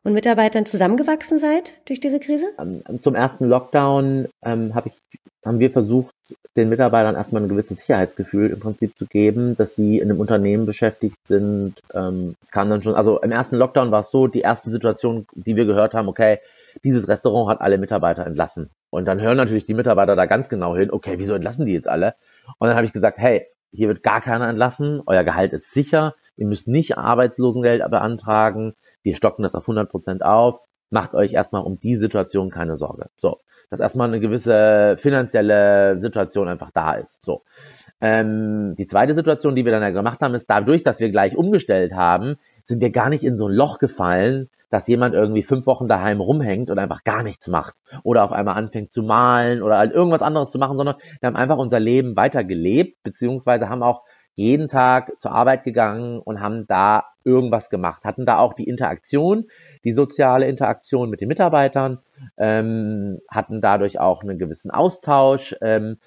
und Mitarbeitern zusammengewachsen seid durch diese Krise? Zum ersten Lockdown ähm, hab ich, haben wir versucht, den Mitarbeitern erstmal ein gewisses Sicherheitsgefühl im Prinzip zu geben, dass sie in einem Unternehmen beschäftigt sind. Ähm, es kam dann schon, also im ersten Lockdown war es so, die erste Situation, die wir gehört haben, okay, dieses Restaurant hat alle Mitarbeiter entlassen. Und dann hören natürlich die Mitarbeiter da ganz genau hin, okay, wieso entlassen die jetzt alle? Und dann habe ich gesagt, hey, hier wird gar keiner entlassen, euer Gehalt ist sicher, ihr müsst nicht Arbeitslosengeld beantragen, wir stocken das auf 100 Prozent auf, macht euch erstmal um die Situation keine Sorge. So, dass erstmal eine gewisse finanzielle Situation einfach da ist. So. Ähm, die zweite Situation, die wir dann ja gemacht haben, ist dadurch, dass wir gleich umgestellt haben, sind wir gar nicht in so ein Loch gefallen, dass jemand irgendwie fünf Wochen daheim rumhängt und einfach gar nichts macht oder auf einmal anfängt zu malen oder halt irgendwas anderes zu machen, sondern wir haben einfach unser Leben weiter gelebt, beziehungsweise haben auch jeden Tag zur Arbeit gegangen und haben da irgendwas gemacht, hatten da auch die Interaktion, die soziale Interaktion mit den Mitarbeitern, ähm, hatten dadurch auch einen gewissen Austausch, ähm,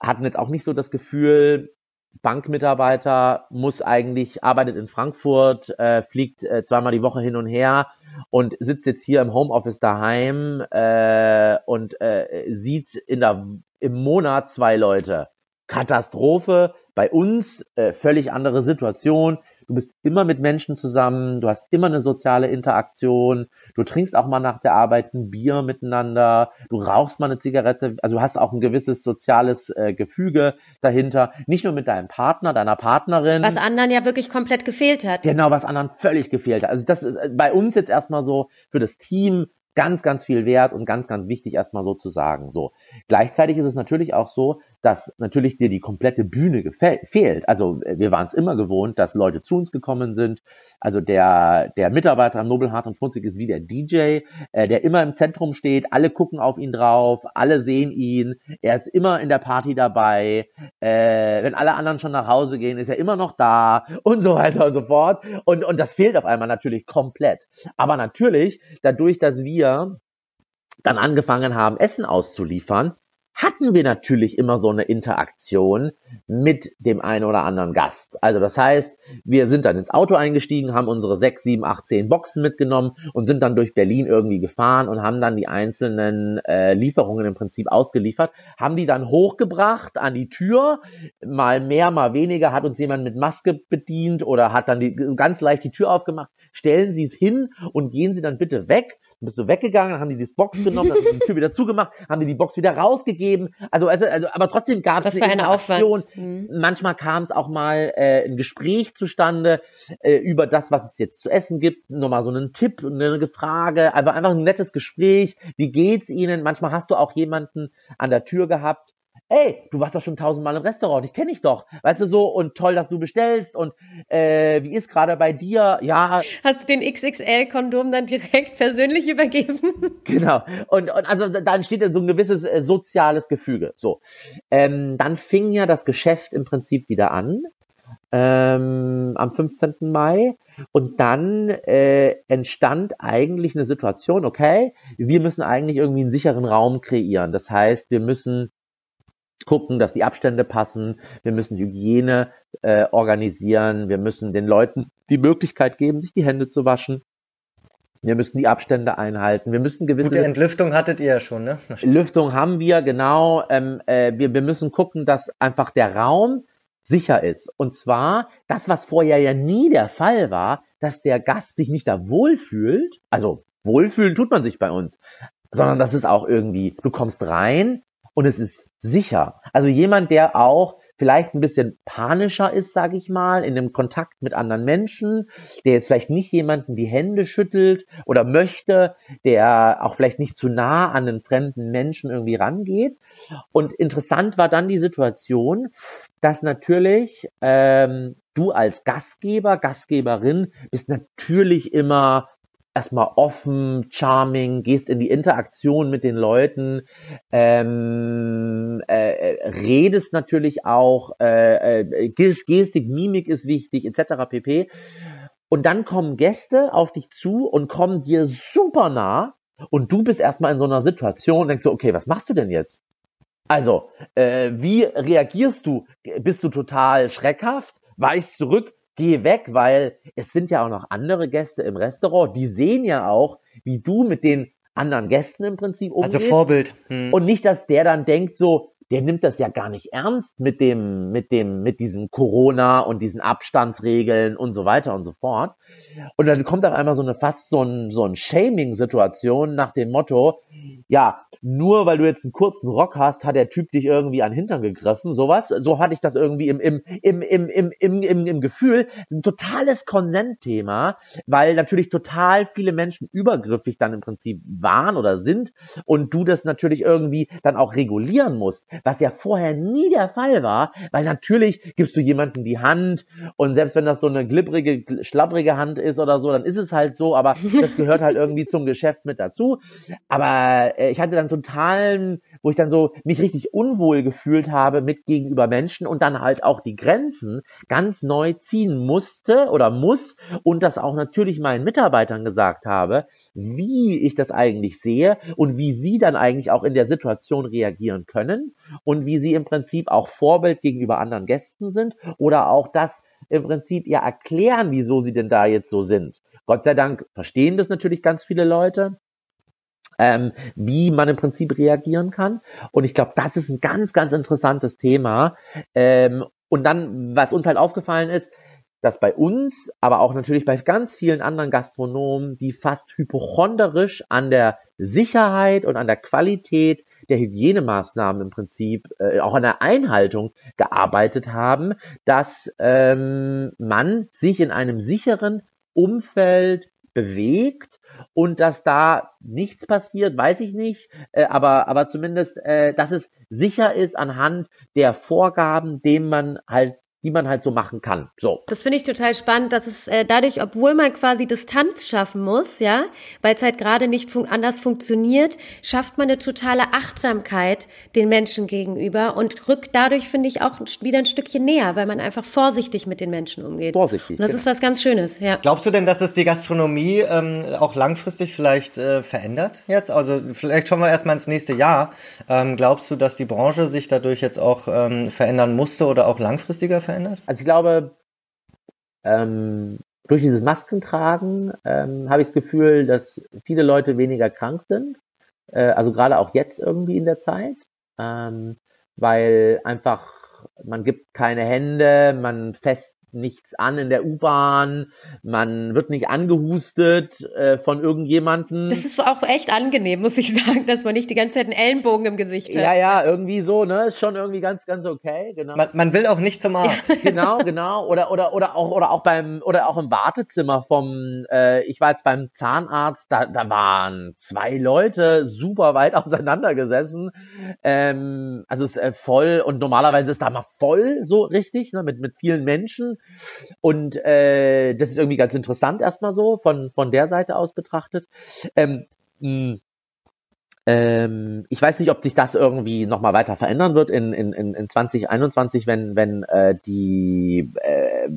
hatten jetzt auch nicht so das Gefühl, Bankmitarbeiter muss eigentlich, arbeitet in Frankfurt, äh, fliegt äh, zweimal die Woche hin und her und sitzt jetzt hier im Homeoffice daheim äh, und äh, sieht in der, im Monat zwei Leute. Katastrophe, bei uns äh, völlig andere Situation. Du bist immer mit Menschen zusammen, du hast immer eine soziale Interaktion, du trinkst auch mal nach der Arbeit ein Bier miteinander, du rauchst mal eine Zigarette, also du hast auch ein gewisses soziales äh, Gefüge dahinter, nicht nur mit deinem Partner, deiner Partnerin. Was anderen ja wirklich komplett gefehlt hat. Genau, was anderen völlig gefehlt hat. Also das ist äh, bei uns jetzt erstmal so für das Team ganz, ganz viel wert und ganz, ganz wichtig erstmal so zu sagen. So. Gleichzeitig ist es natürlich auch so, dass natürlich dir die komplette Bühne fehlt. Also wir waren es immer gewohnt, dass Leute zu uns gekommen sind. Also der, der Mitarbeiter am Nobelhart und Funzig ist wie der DJ, äh, der immer im Zentrum steht. Alle gucken auf ihn drauf, alle sehen ihn. Er ist immer in der Party dabei. Äh, wenn alle anderen schon nach Hause gehen, ist er immer noch da *laughs* und so weiter und so fort. Und, und das fehlt auf einmal natürlich komplett. Aber natürlich, dadurch, dass wir dann angefangen haben, Essen auszuliefern, hatten wir natürlich immer so eine Interaktion mit dem einen oder anderen Gast. Also das heißt, wir sind dann ins Auto eingestiegen, haben unsere sechs, sieben, acht, zehn Boxen mitgenommen und sind dann durch Berlin irgendwie gefahren und haben dann die einzelnen äh, Lieferungen im Prinzip ausgeliefert, haben die dann hochgebracht an die Tür, mal mehr, mal weniger, hat uns jemand mit Maske bedient oder hat dann die, ganz leicht die Tür aufgemacht. Stellen Sie es hin und gehen Sie dann bitte weg bist du weggegangen, dann haben die das Box genommen, dann haben die die Tür wieder zugemacht, haben die die Box wieder rausgegeben. Also, also, also aber trotzdem gab es eine, eine Aufwand. Mhm. Manchmal kam es auch mal äh, ein Gespräch zustande äh, über das, was es jetzt zu essen gibt. Nochmal so einen Tipp, eine Frage, aber einfach ein nettes Gespräch. Wie geht's Ihnen? Manchmal hast du auch jemanden an der Tür gehabt, ey, du warst doch schon tausendmal im Restaurant, ich kenne dich doch, weißt du so, und toll, dass du bestellst und äh, wie ist gerade bei dir, ja. Hast du den XXL-Kondom dann direkt persönlich übergeben? *laughs* Genau, und, und also da entsteht so ein gewisses äh, soziales Gefüge, so. Ähm, dann fing ja das Geschäft im Prinzip wieder an, ähm, am 15. Mai. Und dann äh, entstand eigentlich eine Situation, okay, wir müssen eigentlich irgendwie einen sicheren Raum kreieren. Das heißt, wir müssen gucken, dass die Abstände passen. Wir müssen Hygiene äh, organisieren. Wir müssen den Leuten die Möglichkeit geben, sich die Hände zu waschen. Wir müssen die Abstände einhalten. Wir müssen gewisse. Gute Entlüftung hattet ihr ja schon, ne? *laughs* Lüftung haben wir, genau. Ähm, äh, wir, wir müssen gucken, dass einfach der Raum sicher ist. Und zwar das, was vorher ja nie der Fall war, dass der Gast sich nicht da wohlfühlt. Also wohlfühlen tut man sich bei uns, sondern das ist auch irgendwie, du kommst rein, und es ist sicher. Also jemand, der auch vielleicht ein bisschen panischer ist, sage ich mal, in dem Kontakt mit anderen Menschen, der jetzt vielleicht nicht jemanden die Hände schüttelt oder möchte, der auch vielleicht nicht zu nah an einen fremden Menschen irgendwie rangeht. Und interessant war dann die Situation, dass natürlich ähm, du als Gastgeber, Gastgeberin bist natürlich immer erstmal offen, charming, gehst in die Interaktion mit den Leuten, ähm, äh, äh redest natürlich auch, äh, äh, Gestik, Mimik ist wichtig, etc. pp. Und dann kommen Gäste auf dich zu und kommen dir super nah und du bist erstmal in so einer Situation und denkst so, okay, was machst du denn jetzt? Also, äh, wie reagierst du? Bist du total schreckhaft? Weichst zurück? Geh weg, weil es sind ja auch noch andere Gäste im Restaurant, die sehen ja auch, wie du mit den anderen Gästen im Prinzip umgehst. Also Vorbild. Hm. Und nicht, dass der dann denkt so, der nimmt das ja gar nicht ernst mit dem, mit dem, mit diesem Corona und diesen Abstandsregeln und so weiter und so fort. Und dann kommt auf einmal so eine fast so ein, so ein Shaming-Situation nach dem Motto, ja, nur weil du jetzt einen kurzen Rock hast, hat der Typ dich irgendwie an den Hintern gegriffen, sowas. So hatte ich das irgendwie im, im, im, im, im, im, im, im Gefühl. Ein totales Konsentthema, weil natürlich total viele Menschen übergriffig dann im Prinzip waren oder sind und du das natürlich irgendwie dann auch regulieren musst, was ja vorher nie der Fall war, weil natürlich gibst du jemandem die Hand und selbst wenn das so eine glibbrige, schlabbrige Hand ist oder so, dann ist es halt so, aber *laughs* das gehört halt irgendwie zum Geschäft mit dazu. Aber äh, ich hatte dann totalen, wo ich dann so mich richtig unwohl gefühlt habe mit gegenüber Menschen und dann halt auch die Grenzen ganz neu ziehen musste oder muss und das auch natürlich meinen Mitarbeitern gesagt habe, wie ich das eigentlich sehe und wie sie dann eigentlich auch in der Situation reagieren können und wie sie im Prinzip auch Vorbild gegenüber anderen Gästen sind oder auch das im Prinzip ja erklären, wieso sie denn da jetzt so sind. Gott sei Dank verstehen das natürlich ganz viele Leute. Ähm, wie man im Prinzip reagieren kann. Und ich glaube, das ist ein ganz, ganz interessantes Thema. Ähm, und dann, was uns halt aufgefallen ist, dass bei uns, aber auch natürlich bei ganz vielen anderen Gastronomen, die fast hypochonderisch an der Sicherheit und an der Qualität der Hygienemaßnahmen im Prinzip, äh, auch an der Einhaltung gearbeitet haben, dass ähm, man sich in einem sicheren Umfeld bewegt und dass da nichts passiert, weiß ich nicht, äh, aber, aber zumindest, äh, dass es sicher ist anhand der Vorgaben, denen man halt die man halt so machen kann. So. Das finde ich total spannend, dass es äh, dadurch, obwohl man quasi Distanz schaffen muss, ja, weil es halt gerade nicht fun anders funktioniert, schafft man eine totale Achtsamkeit den Menschen gegenüber und rückt dadurch, finde ich, auch wieder ein Stückchen näher, weil man einfach vorsichtig mit den Menschen umgeht. Vorsichtig. Und das genau. ist was ganz Schönes, ja. Glaubst du denn, dass es die Gastronomie ähm, auch langfristig vielleicht äh, verändert jetzt? Also vielleicht schauen wir erstmal ins nächste Jahr. Ähm, glaubst du, dass die Branche sich dadurch jetzt auch ähm, verändern musste oder auch langfristiger verändert? Verändert? Also ich glaube, ähm, durch dieses Maskentragen ähm, habe ich das Gefühl, dass viele Leute weniger krank sind. Äh, also gerade auch jetzt irgendwie in der Zeit. Ähm, weil einfach man gibt keine Hände, man fest nichts an in der U-Bahn, man wird nicht angehustet äh, von irgendjemanden. Das ist auch echt angenehm, muss ich *laughs* sagen, dass man nicht die ganze Zeit einen Ellenbogen im Gesicht hat. Ja, ja, irgendwie so, ne? Ist schon irgendwie ganz, ganz okay, genau. Man, man will auch nicht zum Arzt. Ja. *laughs* *laughs* genau, genau. Oder, oder, oder auch, oder auch beim, oder auch im Wartezimmer vom, äh, ich war jetzt beim Zahnarzt, da, da waren zwei Leute super weit auseinandergesessen. Ähm, also ist äh, voll und normalerweise ist da mal voll so richtig, ne, mit, mit vielen Menschen. Und äh, das ist irgendwie ganz interessant erstmal so von, von der Seite aus betrachtet. Ähm, mh, ähm, ich weiß nicht, ob sich das irgendwie nochmal weiter verändern wird in, in, in 2021, wenn, wenn äh, die äh,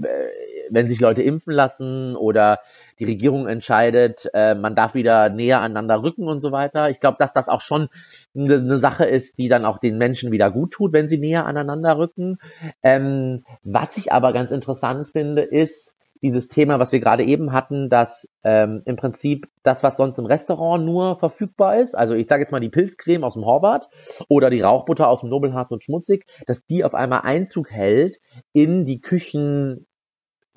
wenn sich Leute impfen lassen oder die Regierung entscheidet, äh, man darf wieder näher aneinander rücken und so weiter. Ich glaube, dass das auch schon eine, eine, Sache ist, die dann auch den Menschen wieder gut tut, wenn sie näher aneinander rücken. Ähm, was ich aber ganz interessant finde, ist dieses Thema, was wir gerade eben hatten, dass ähm, im Prinzip das, was sonst im Restaurant nur verfügbar ist, also ich sage jetzt mal die Pilzcreme aus dem Horvath oder die Rauchbutter aus dem Nobelhart und Schmutzig, dass die auf einmal Einzug hält in die Küchen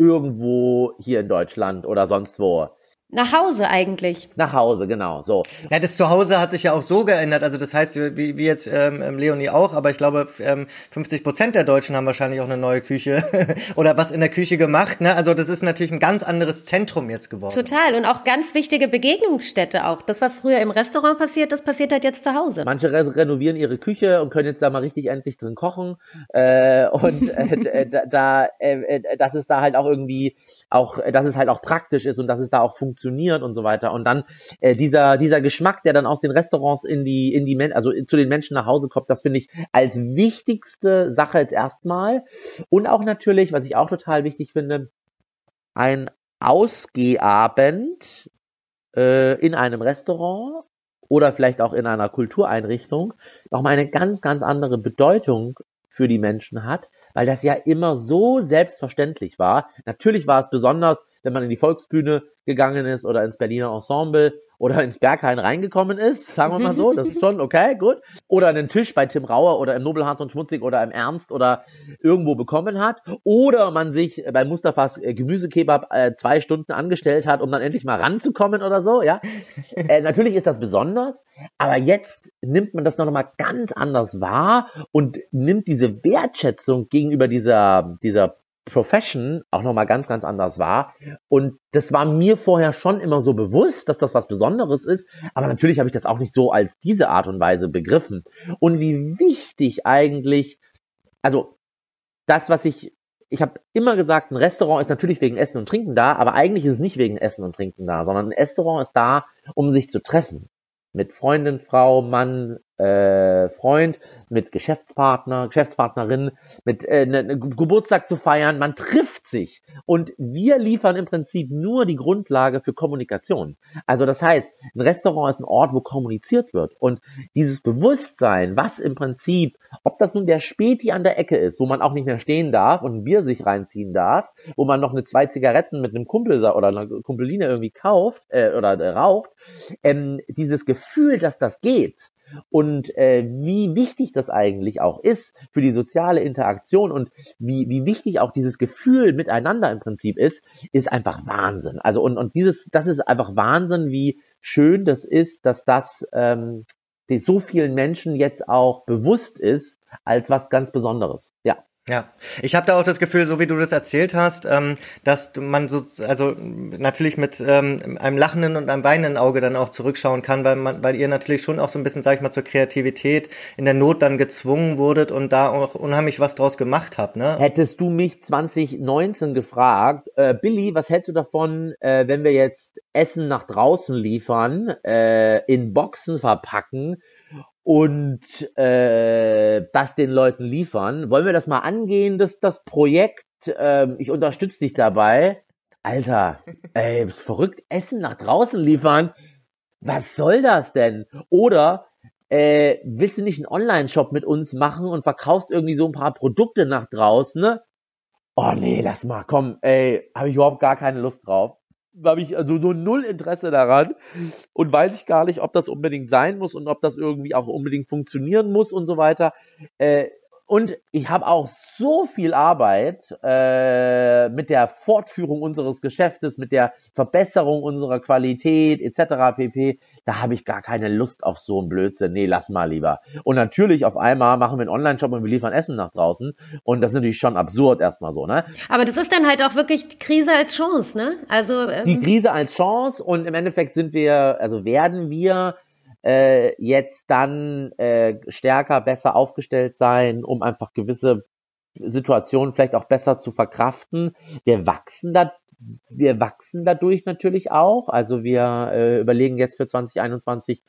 irgendwo hier in Deutschland oder sonst wo. Nach Hause eigentlich. Nach Hause, genau, so. Ja, das Zuhause hat sich ja auch so geändert. Also das heißt, wie, wie jetzt ähm, ähm Leonie auch, aber ich glaube, ähm, 50 Prozent der Deutschen haben wahrscheinlich auch eine neue Küche *laughs* oder was in der Küche gemacht. Ne? Also das ist natürlich ein ganz anderes Zentrum jetzt geworden. Total und auch ganz wichtige Begegnungsstätte auch. Das, was früher im Restaurant passiert, das passiert halt jetzt zu Hause. Manche re renovieren ihre Küche und können jetzt da mal richtig endlich drin kochen. Äh, und äh, *laughs* da, äh, äh, dass es da halt auch irgendwie auch, dass es halt auch praktisch ist und dass es da auch funktioniert funktioniert und so weiter. Und dann äh, dieser, dieser Geschmack, der dann aus den Restaurants in die, in die Men also zu den Menschen nach Hause kommt, das finde ich als wichtigste Sache jetzt erstmal. Und auch natürlich, was ich auch total wichtig finde, ein Ausgehabend äh, in einem Restaurant oder vielleicht auch in einer Kultureinrichtung nochmal eine ganz, ganz andere Bedeutung für die Menschen hat, weil das ja immer so selbstverständlich war. Natürlich war es besonders, wenn man in die Volksbühne gegangen ist oder ins Berliner Ensemble oder ins Berghain reingekommen ist, sagen wir mal so, das ist schon okay, gut. Oder einen Tisch bei Tim Rauer oder im Nobelhart und Schmutzig oder im Ernst oder irgendwo bekommen hat. Oder man sich bei Mustafas äh, Gemüsekebab äh, zwei Stunden angestellt hat, um dann endlich mal ranzukommen oder so, ja. *laughs* Äh, natürlich ist das besonders, aber jetzt nimmt man das noch mal ganz anders wahr und nimmt diese Wertschätzung gegenüber dieser, dieser Profession auch nochmal ganz, ganz anders war. Und das war mir vorher schon immer so bewusst, dass das was Besonderes ist. Aber natürlich habe ich das auch nicht so als diese Art und Weise begriffen. Und wie wichtig eigentlich, also das, was ich, ich habe immer gesagt, ein Restaurant ist natürlich wegen Essen und Trinken da, aber eigentlich ist es nicht wegen Essen und Trinken da, sondern ein Restaurant ist da, um sich zu treffen. Mit Freundin, Frau, Mann, äh, Freund, mit Geschäftspartner, Geschäftspartnerin, mit äh, ne, ne Geburtstag zu feiern. Man trifft sich und wir liefern im Prinzip nur die Grundlage für Kommunikation. Also das heißt, ein Restaurant ist ein Ort, wo kommuniziert wird und dieses Bewusstsein, was im Prinzip, ob das nun der Späti an der Ecke ist, wo man auch nicht mehr stehen darf und ein Bier sich reinziehen darf, wo man noch eine zwei Zigaretten mit einem Kumpel oder einer Kumpeline irgendwie kauft äh, oder äh, raucht, ähm, dieses Gefühl, dass das geht, und äh, wie wichtig das eigentlich auch ist für die soziale Interaktion und wie, wie wichtig auch dieses Gefühl miteinander im Prinzip ist, ist einfach Wahnsinn. Also und, und dieses, das ist einfach Wahnsinn, wie schön das ist, dass das ähm, so vielen Menschen jetzt auch bewusst ist als was ganz Besonderes. Ja. Ja, ich habe da auch das Gefühl, so wie du das erzählt hast, ähm, dass man so, also natürlich mit ähm, einem lachenden und einem weinenden Auge dann auch zurückschauen kann, weil man, weil ihr natürlich schon auch so ein bisschen, sag ich mal, zur Kreativität in der Not dann gezwungen wurdet und da auch unheimlich was draus gemacht habt, ne? Hättest du mich 2019 gefragt, äh, Billy, was hältst du davon, äh, wenn wir jetzt Essen nach draußen liefern, äh, in Boxen verpacken und äh, das den Leuten liefern. Wollen wir das mal angehen, das, das Projekt? Ähm, ich unterstütze dich dabei. Alter, ey, bist verrückt, Essen nach draußen liefern? Was soll das denn? Oder äh, willst du nicht einen Online-Shop mit uns machen und verkaufst irgendwie so ein paar Produkte nach draußen? Ne? Oh nee, lass mal, komm, ey, habe ich überhaupt gar keine Lust drauf habe ich also nur null Interesse daran und weiß ich gar nicht, ob das unbedingt sein muss und ob das irgendwie auch unbedingt funktionieren muss und so weiter. Äh, und ich habe auch so viel Arbeit äh, mit der Fortführung unseres Geschäftes, mit der Verbesserung unserer Qualität etc. pp. Da habe ich gar keine Lust auf so einen Blödsinn. Nee, lass mal lieber. Und natürlich auf einmal machen wir einen Online-Shop und wir liefern Essen nach draußen. Und das ist natürlich schon absurd erstmal so, ne? Aber das ist dann halt auch wirklich die Krise als Chance, ne? Also ähm die Krise als Chance und im Endeffekt sind wir, also werden wir äh, jetzt dann äh, stärker, besser aufgestellt sein, um einfach gewisse Situationen vielleicht auch besser zu verkraften. Wir wachsen da, wir wachsen dadurch natürlich auch. Also wir äh, überlegen jetzt für 2021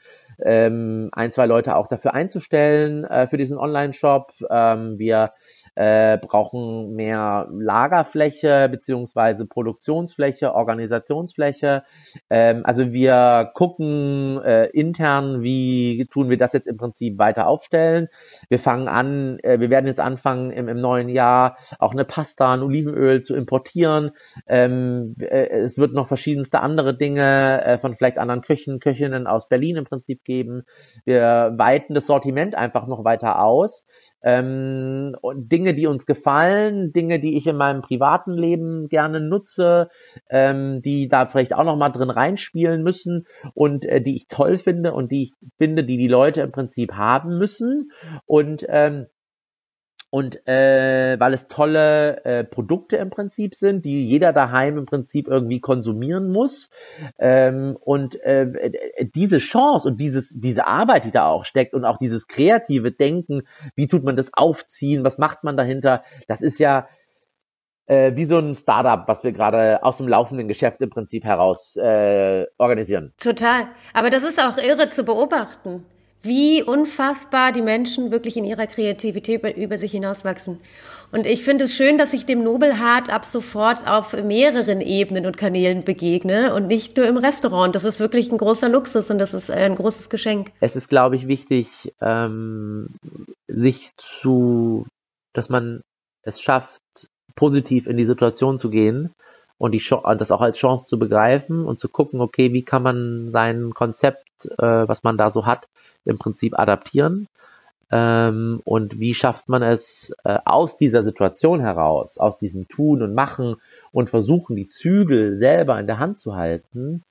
ähm, ein, zwei Leute auch dafür einzustellen äh, für diesen Online-Shop. Ähm, wir äh, brauchen mehr Lagerfläche beziehungsweise Produktionsfläche, Organisationsfläche. Ähm, also wir gucken äh, intern, wie tun wir das jetzt im Prinzip weiter aufstellen. Wir fangen an, äh, wir werden jetzt anfangen im, im neuen Jahr auch eine Pasta, ein Olivenöl zu importieren. Ähm, äh, es wird noch verschiedenste andere Dinge äh, von vielleicht anderen Köchen, Köchinnen aus Berlin im Prinzip geben. Wir weiten das Sortiment einfach noch weiter aus ähm, Dinge, die uns gefallen, Dinge, die ich in meinem privaten Leben gerne nutze, ähm, die da vielleicht auch noch mal drin reinspielen müssen und äh, die ich toll finde und die ich finde, die die Leute im Prinzip haben müssen. Und ähm, und äh, weil es tolle äh, Produkte im Prinzip sind, die jeder daheim im Prinzip irgendwie konsumieren muss. Ähm, und äh, diese Chance und dieses, diese Arbeit, die da auch steckt und auch dieses kreative Denken, wie tut man das aufziehen, was macht man dahinter, das ist ja äh, wie so ein Startup, was wir gerade aus dem laufenden Geschäft im Prinzip heraus äh, organisieren. Total. Aber das ist auch irre zu beobachten wie unfassbar die Menschen wirklich in ihrer Kreativität über sich hinauswachsen. Und ich finde es schön, dass ich dem Nobelhart ab sofort auf mehreren Ebenen und Kanälen begegne und nicht nur im Restaurant. Das ist wirklich ein großer Luxus und das ist ein großes Geschenk. Es ist, glaube ich, wichtig, ähm, sich zu, dass man es schafft, positiv in die Situation zu gehen und die, das auch als Chance zu begreifen und zu gucken, okay, wie kann man sein Konzept, äh, was man da so hat, im Prinzip adaptieren? Ähm, und wie schafft man es äh, aus dieser Situation heraus, aus diesem Tun und Machen und versuchen, die Zügel selber in der Hand zu halten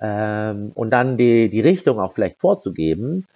ähm, und dann die, die Richtung auch vielleicht vorzugeben?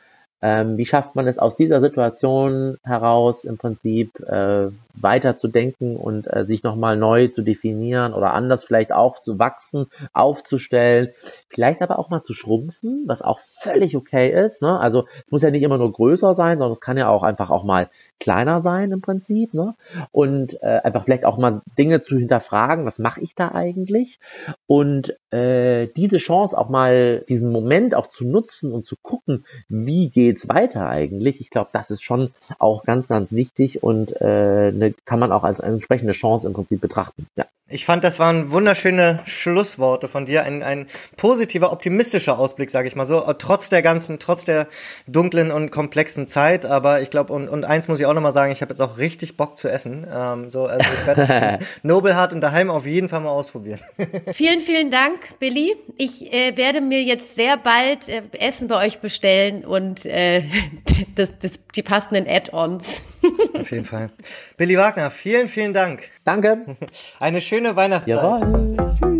Ähm, wie schafft man es aus dieser Situation heraus im Prinzip äh, weiter zu denken und äh, sich nochmal neu zu definieren oder anders vielleicht auch zu wachsen, aufzustellen, vielleicht aber auch mal zu schrumpfen, was auch völlig okay ist. Ne? Also es muss ja nicht immer nur größer sein, sondern es kann ja auch einfach auch mal kleiner sein im Prinzip. Ne? Und äh, einfach vielleicht auch mal Dinge zu hinterfragen, was mache ich da eigentlich? Und äh, diese Chance auch mal, diesen Moment auch zu nutzen und zu gucken, wie geht's weiter eigentlich. Ich glaube, das ist schon auch ganz, ganz wichtig und äh, eine kann man auch als entsprechende Chance im Prinzip betrachten. Ja. Ich fand, das waren wunderschöne Schlussworte von dir, ein, ein positiver, optimistischer Ausblick, sage ich mal so, trotz der ganzen, trotz der dunklen und komplexen Zeit. Aber ich glaube, und, und eins muss ich auch nochmal sagen, ich habe jetzt auch richtig Bock zu essen. Ähm, so, also ich werde das *laughs* Nobelhart und daheim auf jeden Fall mal ausprobieren. *laughs* vielen, vielen Dank, Billy. Ich äh, werde mir jetzt sehr bald äh, Essen bei euch bestellen und äh, *laughs* das, das, die passenden Add-ons. auf jeden Fall. Billy Wagner, vielen, vielen Dank. Danke. Eine schöne Weihnachtszeit. Jawohl. Tschüss.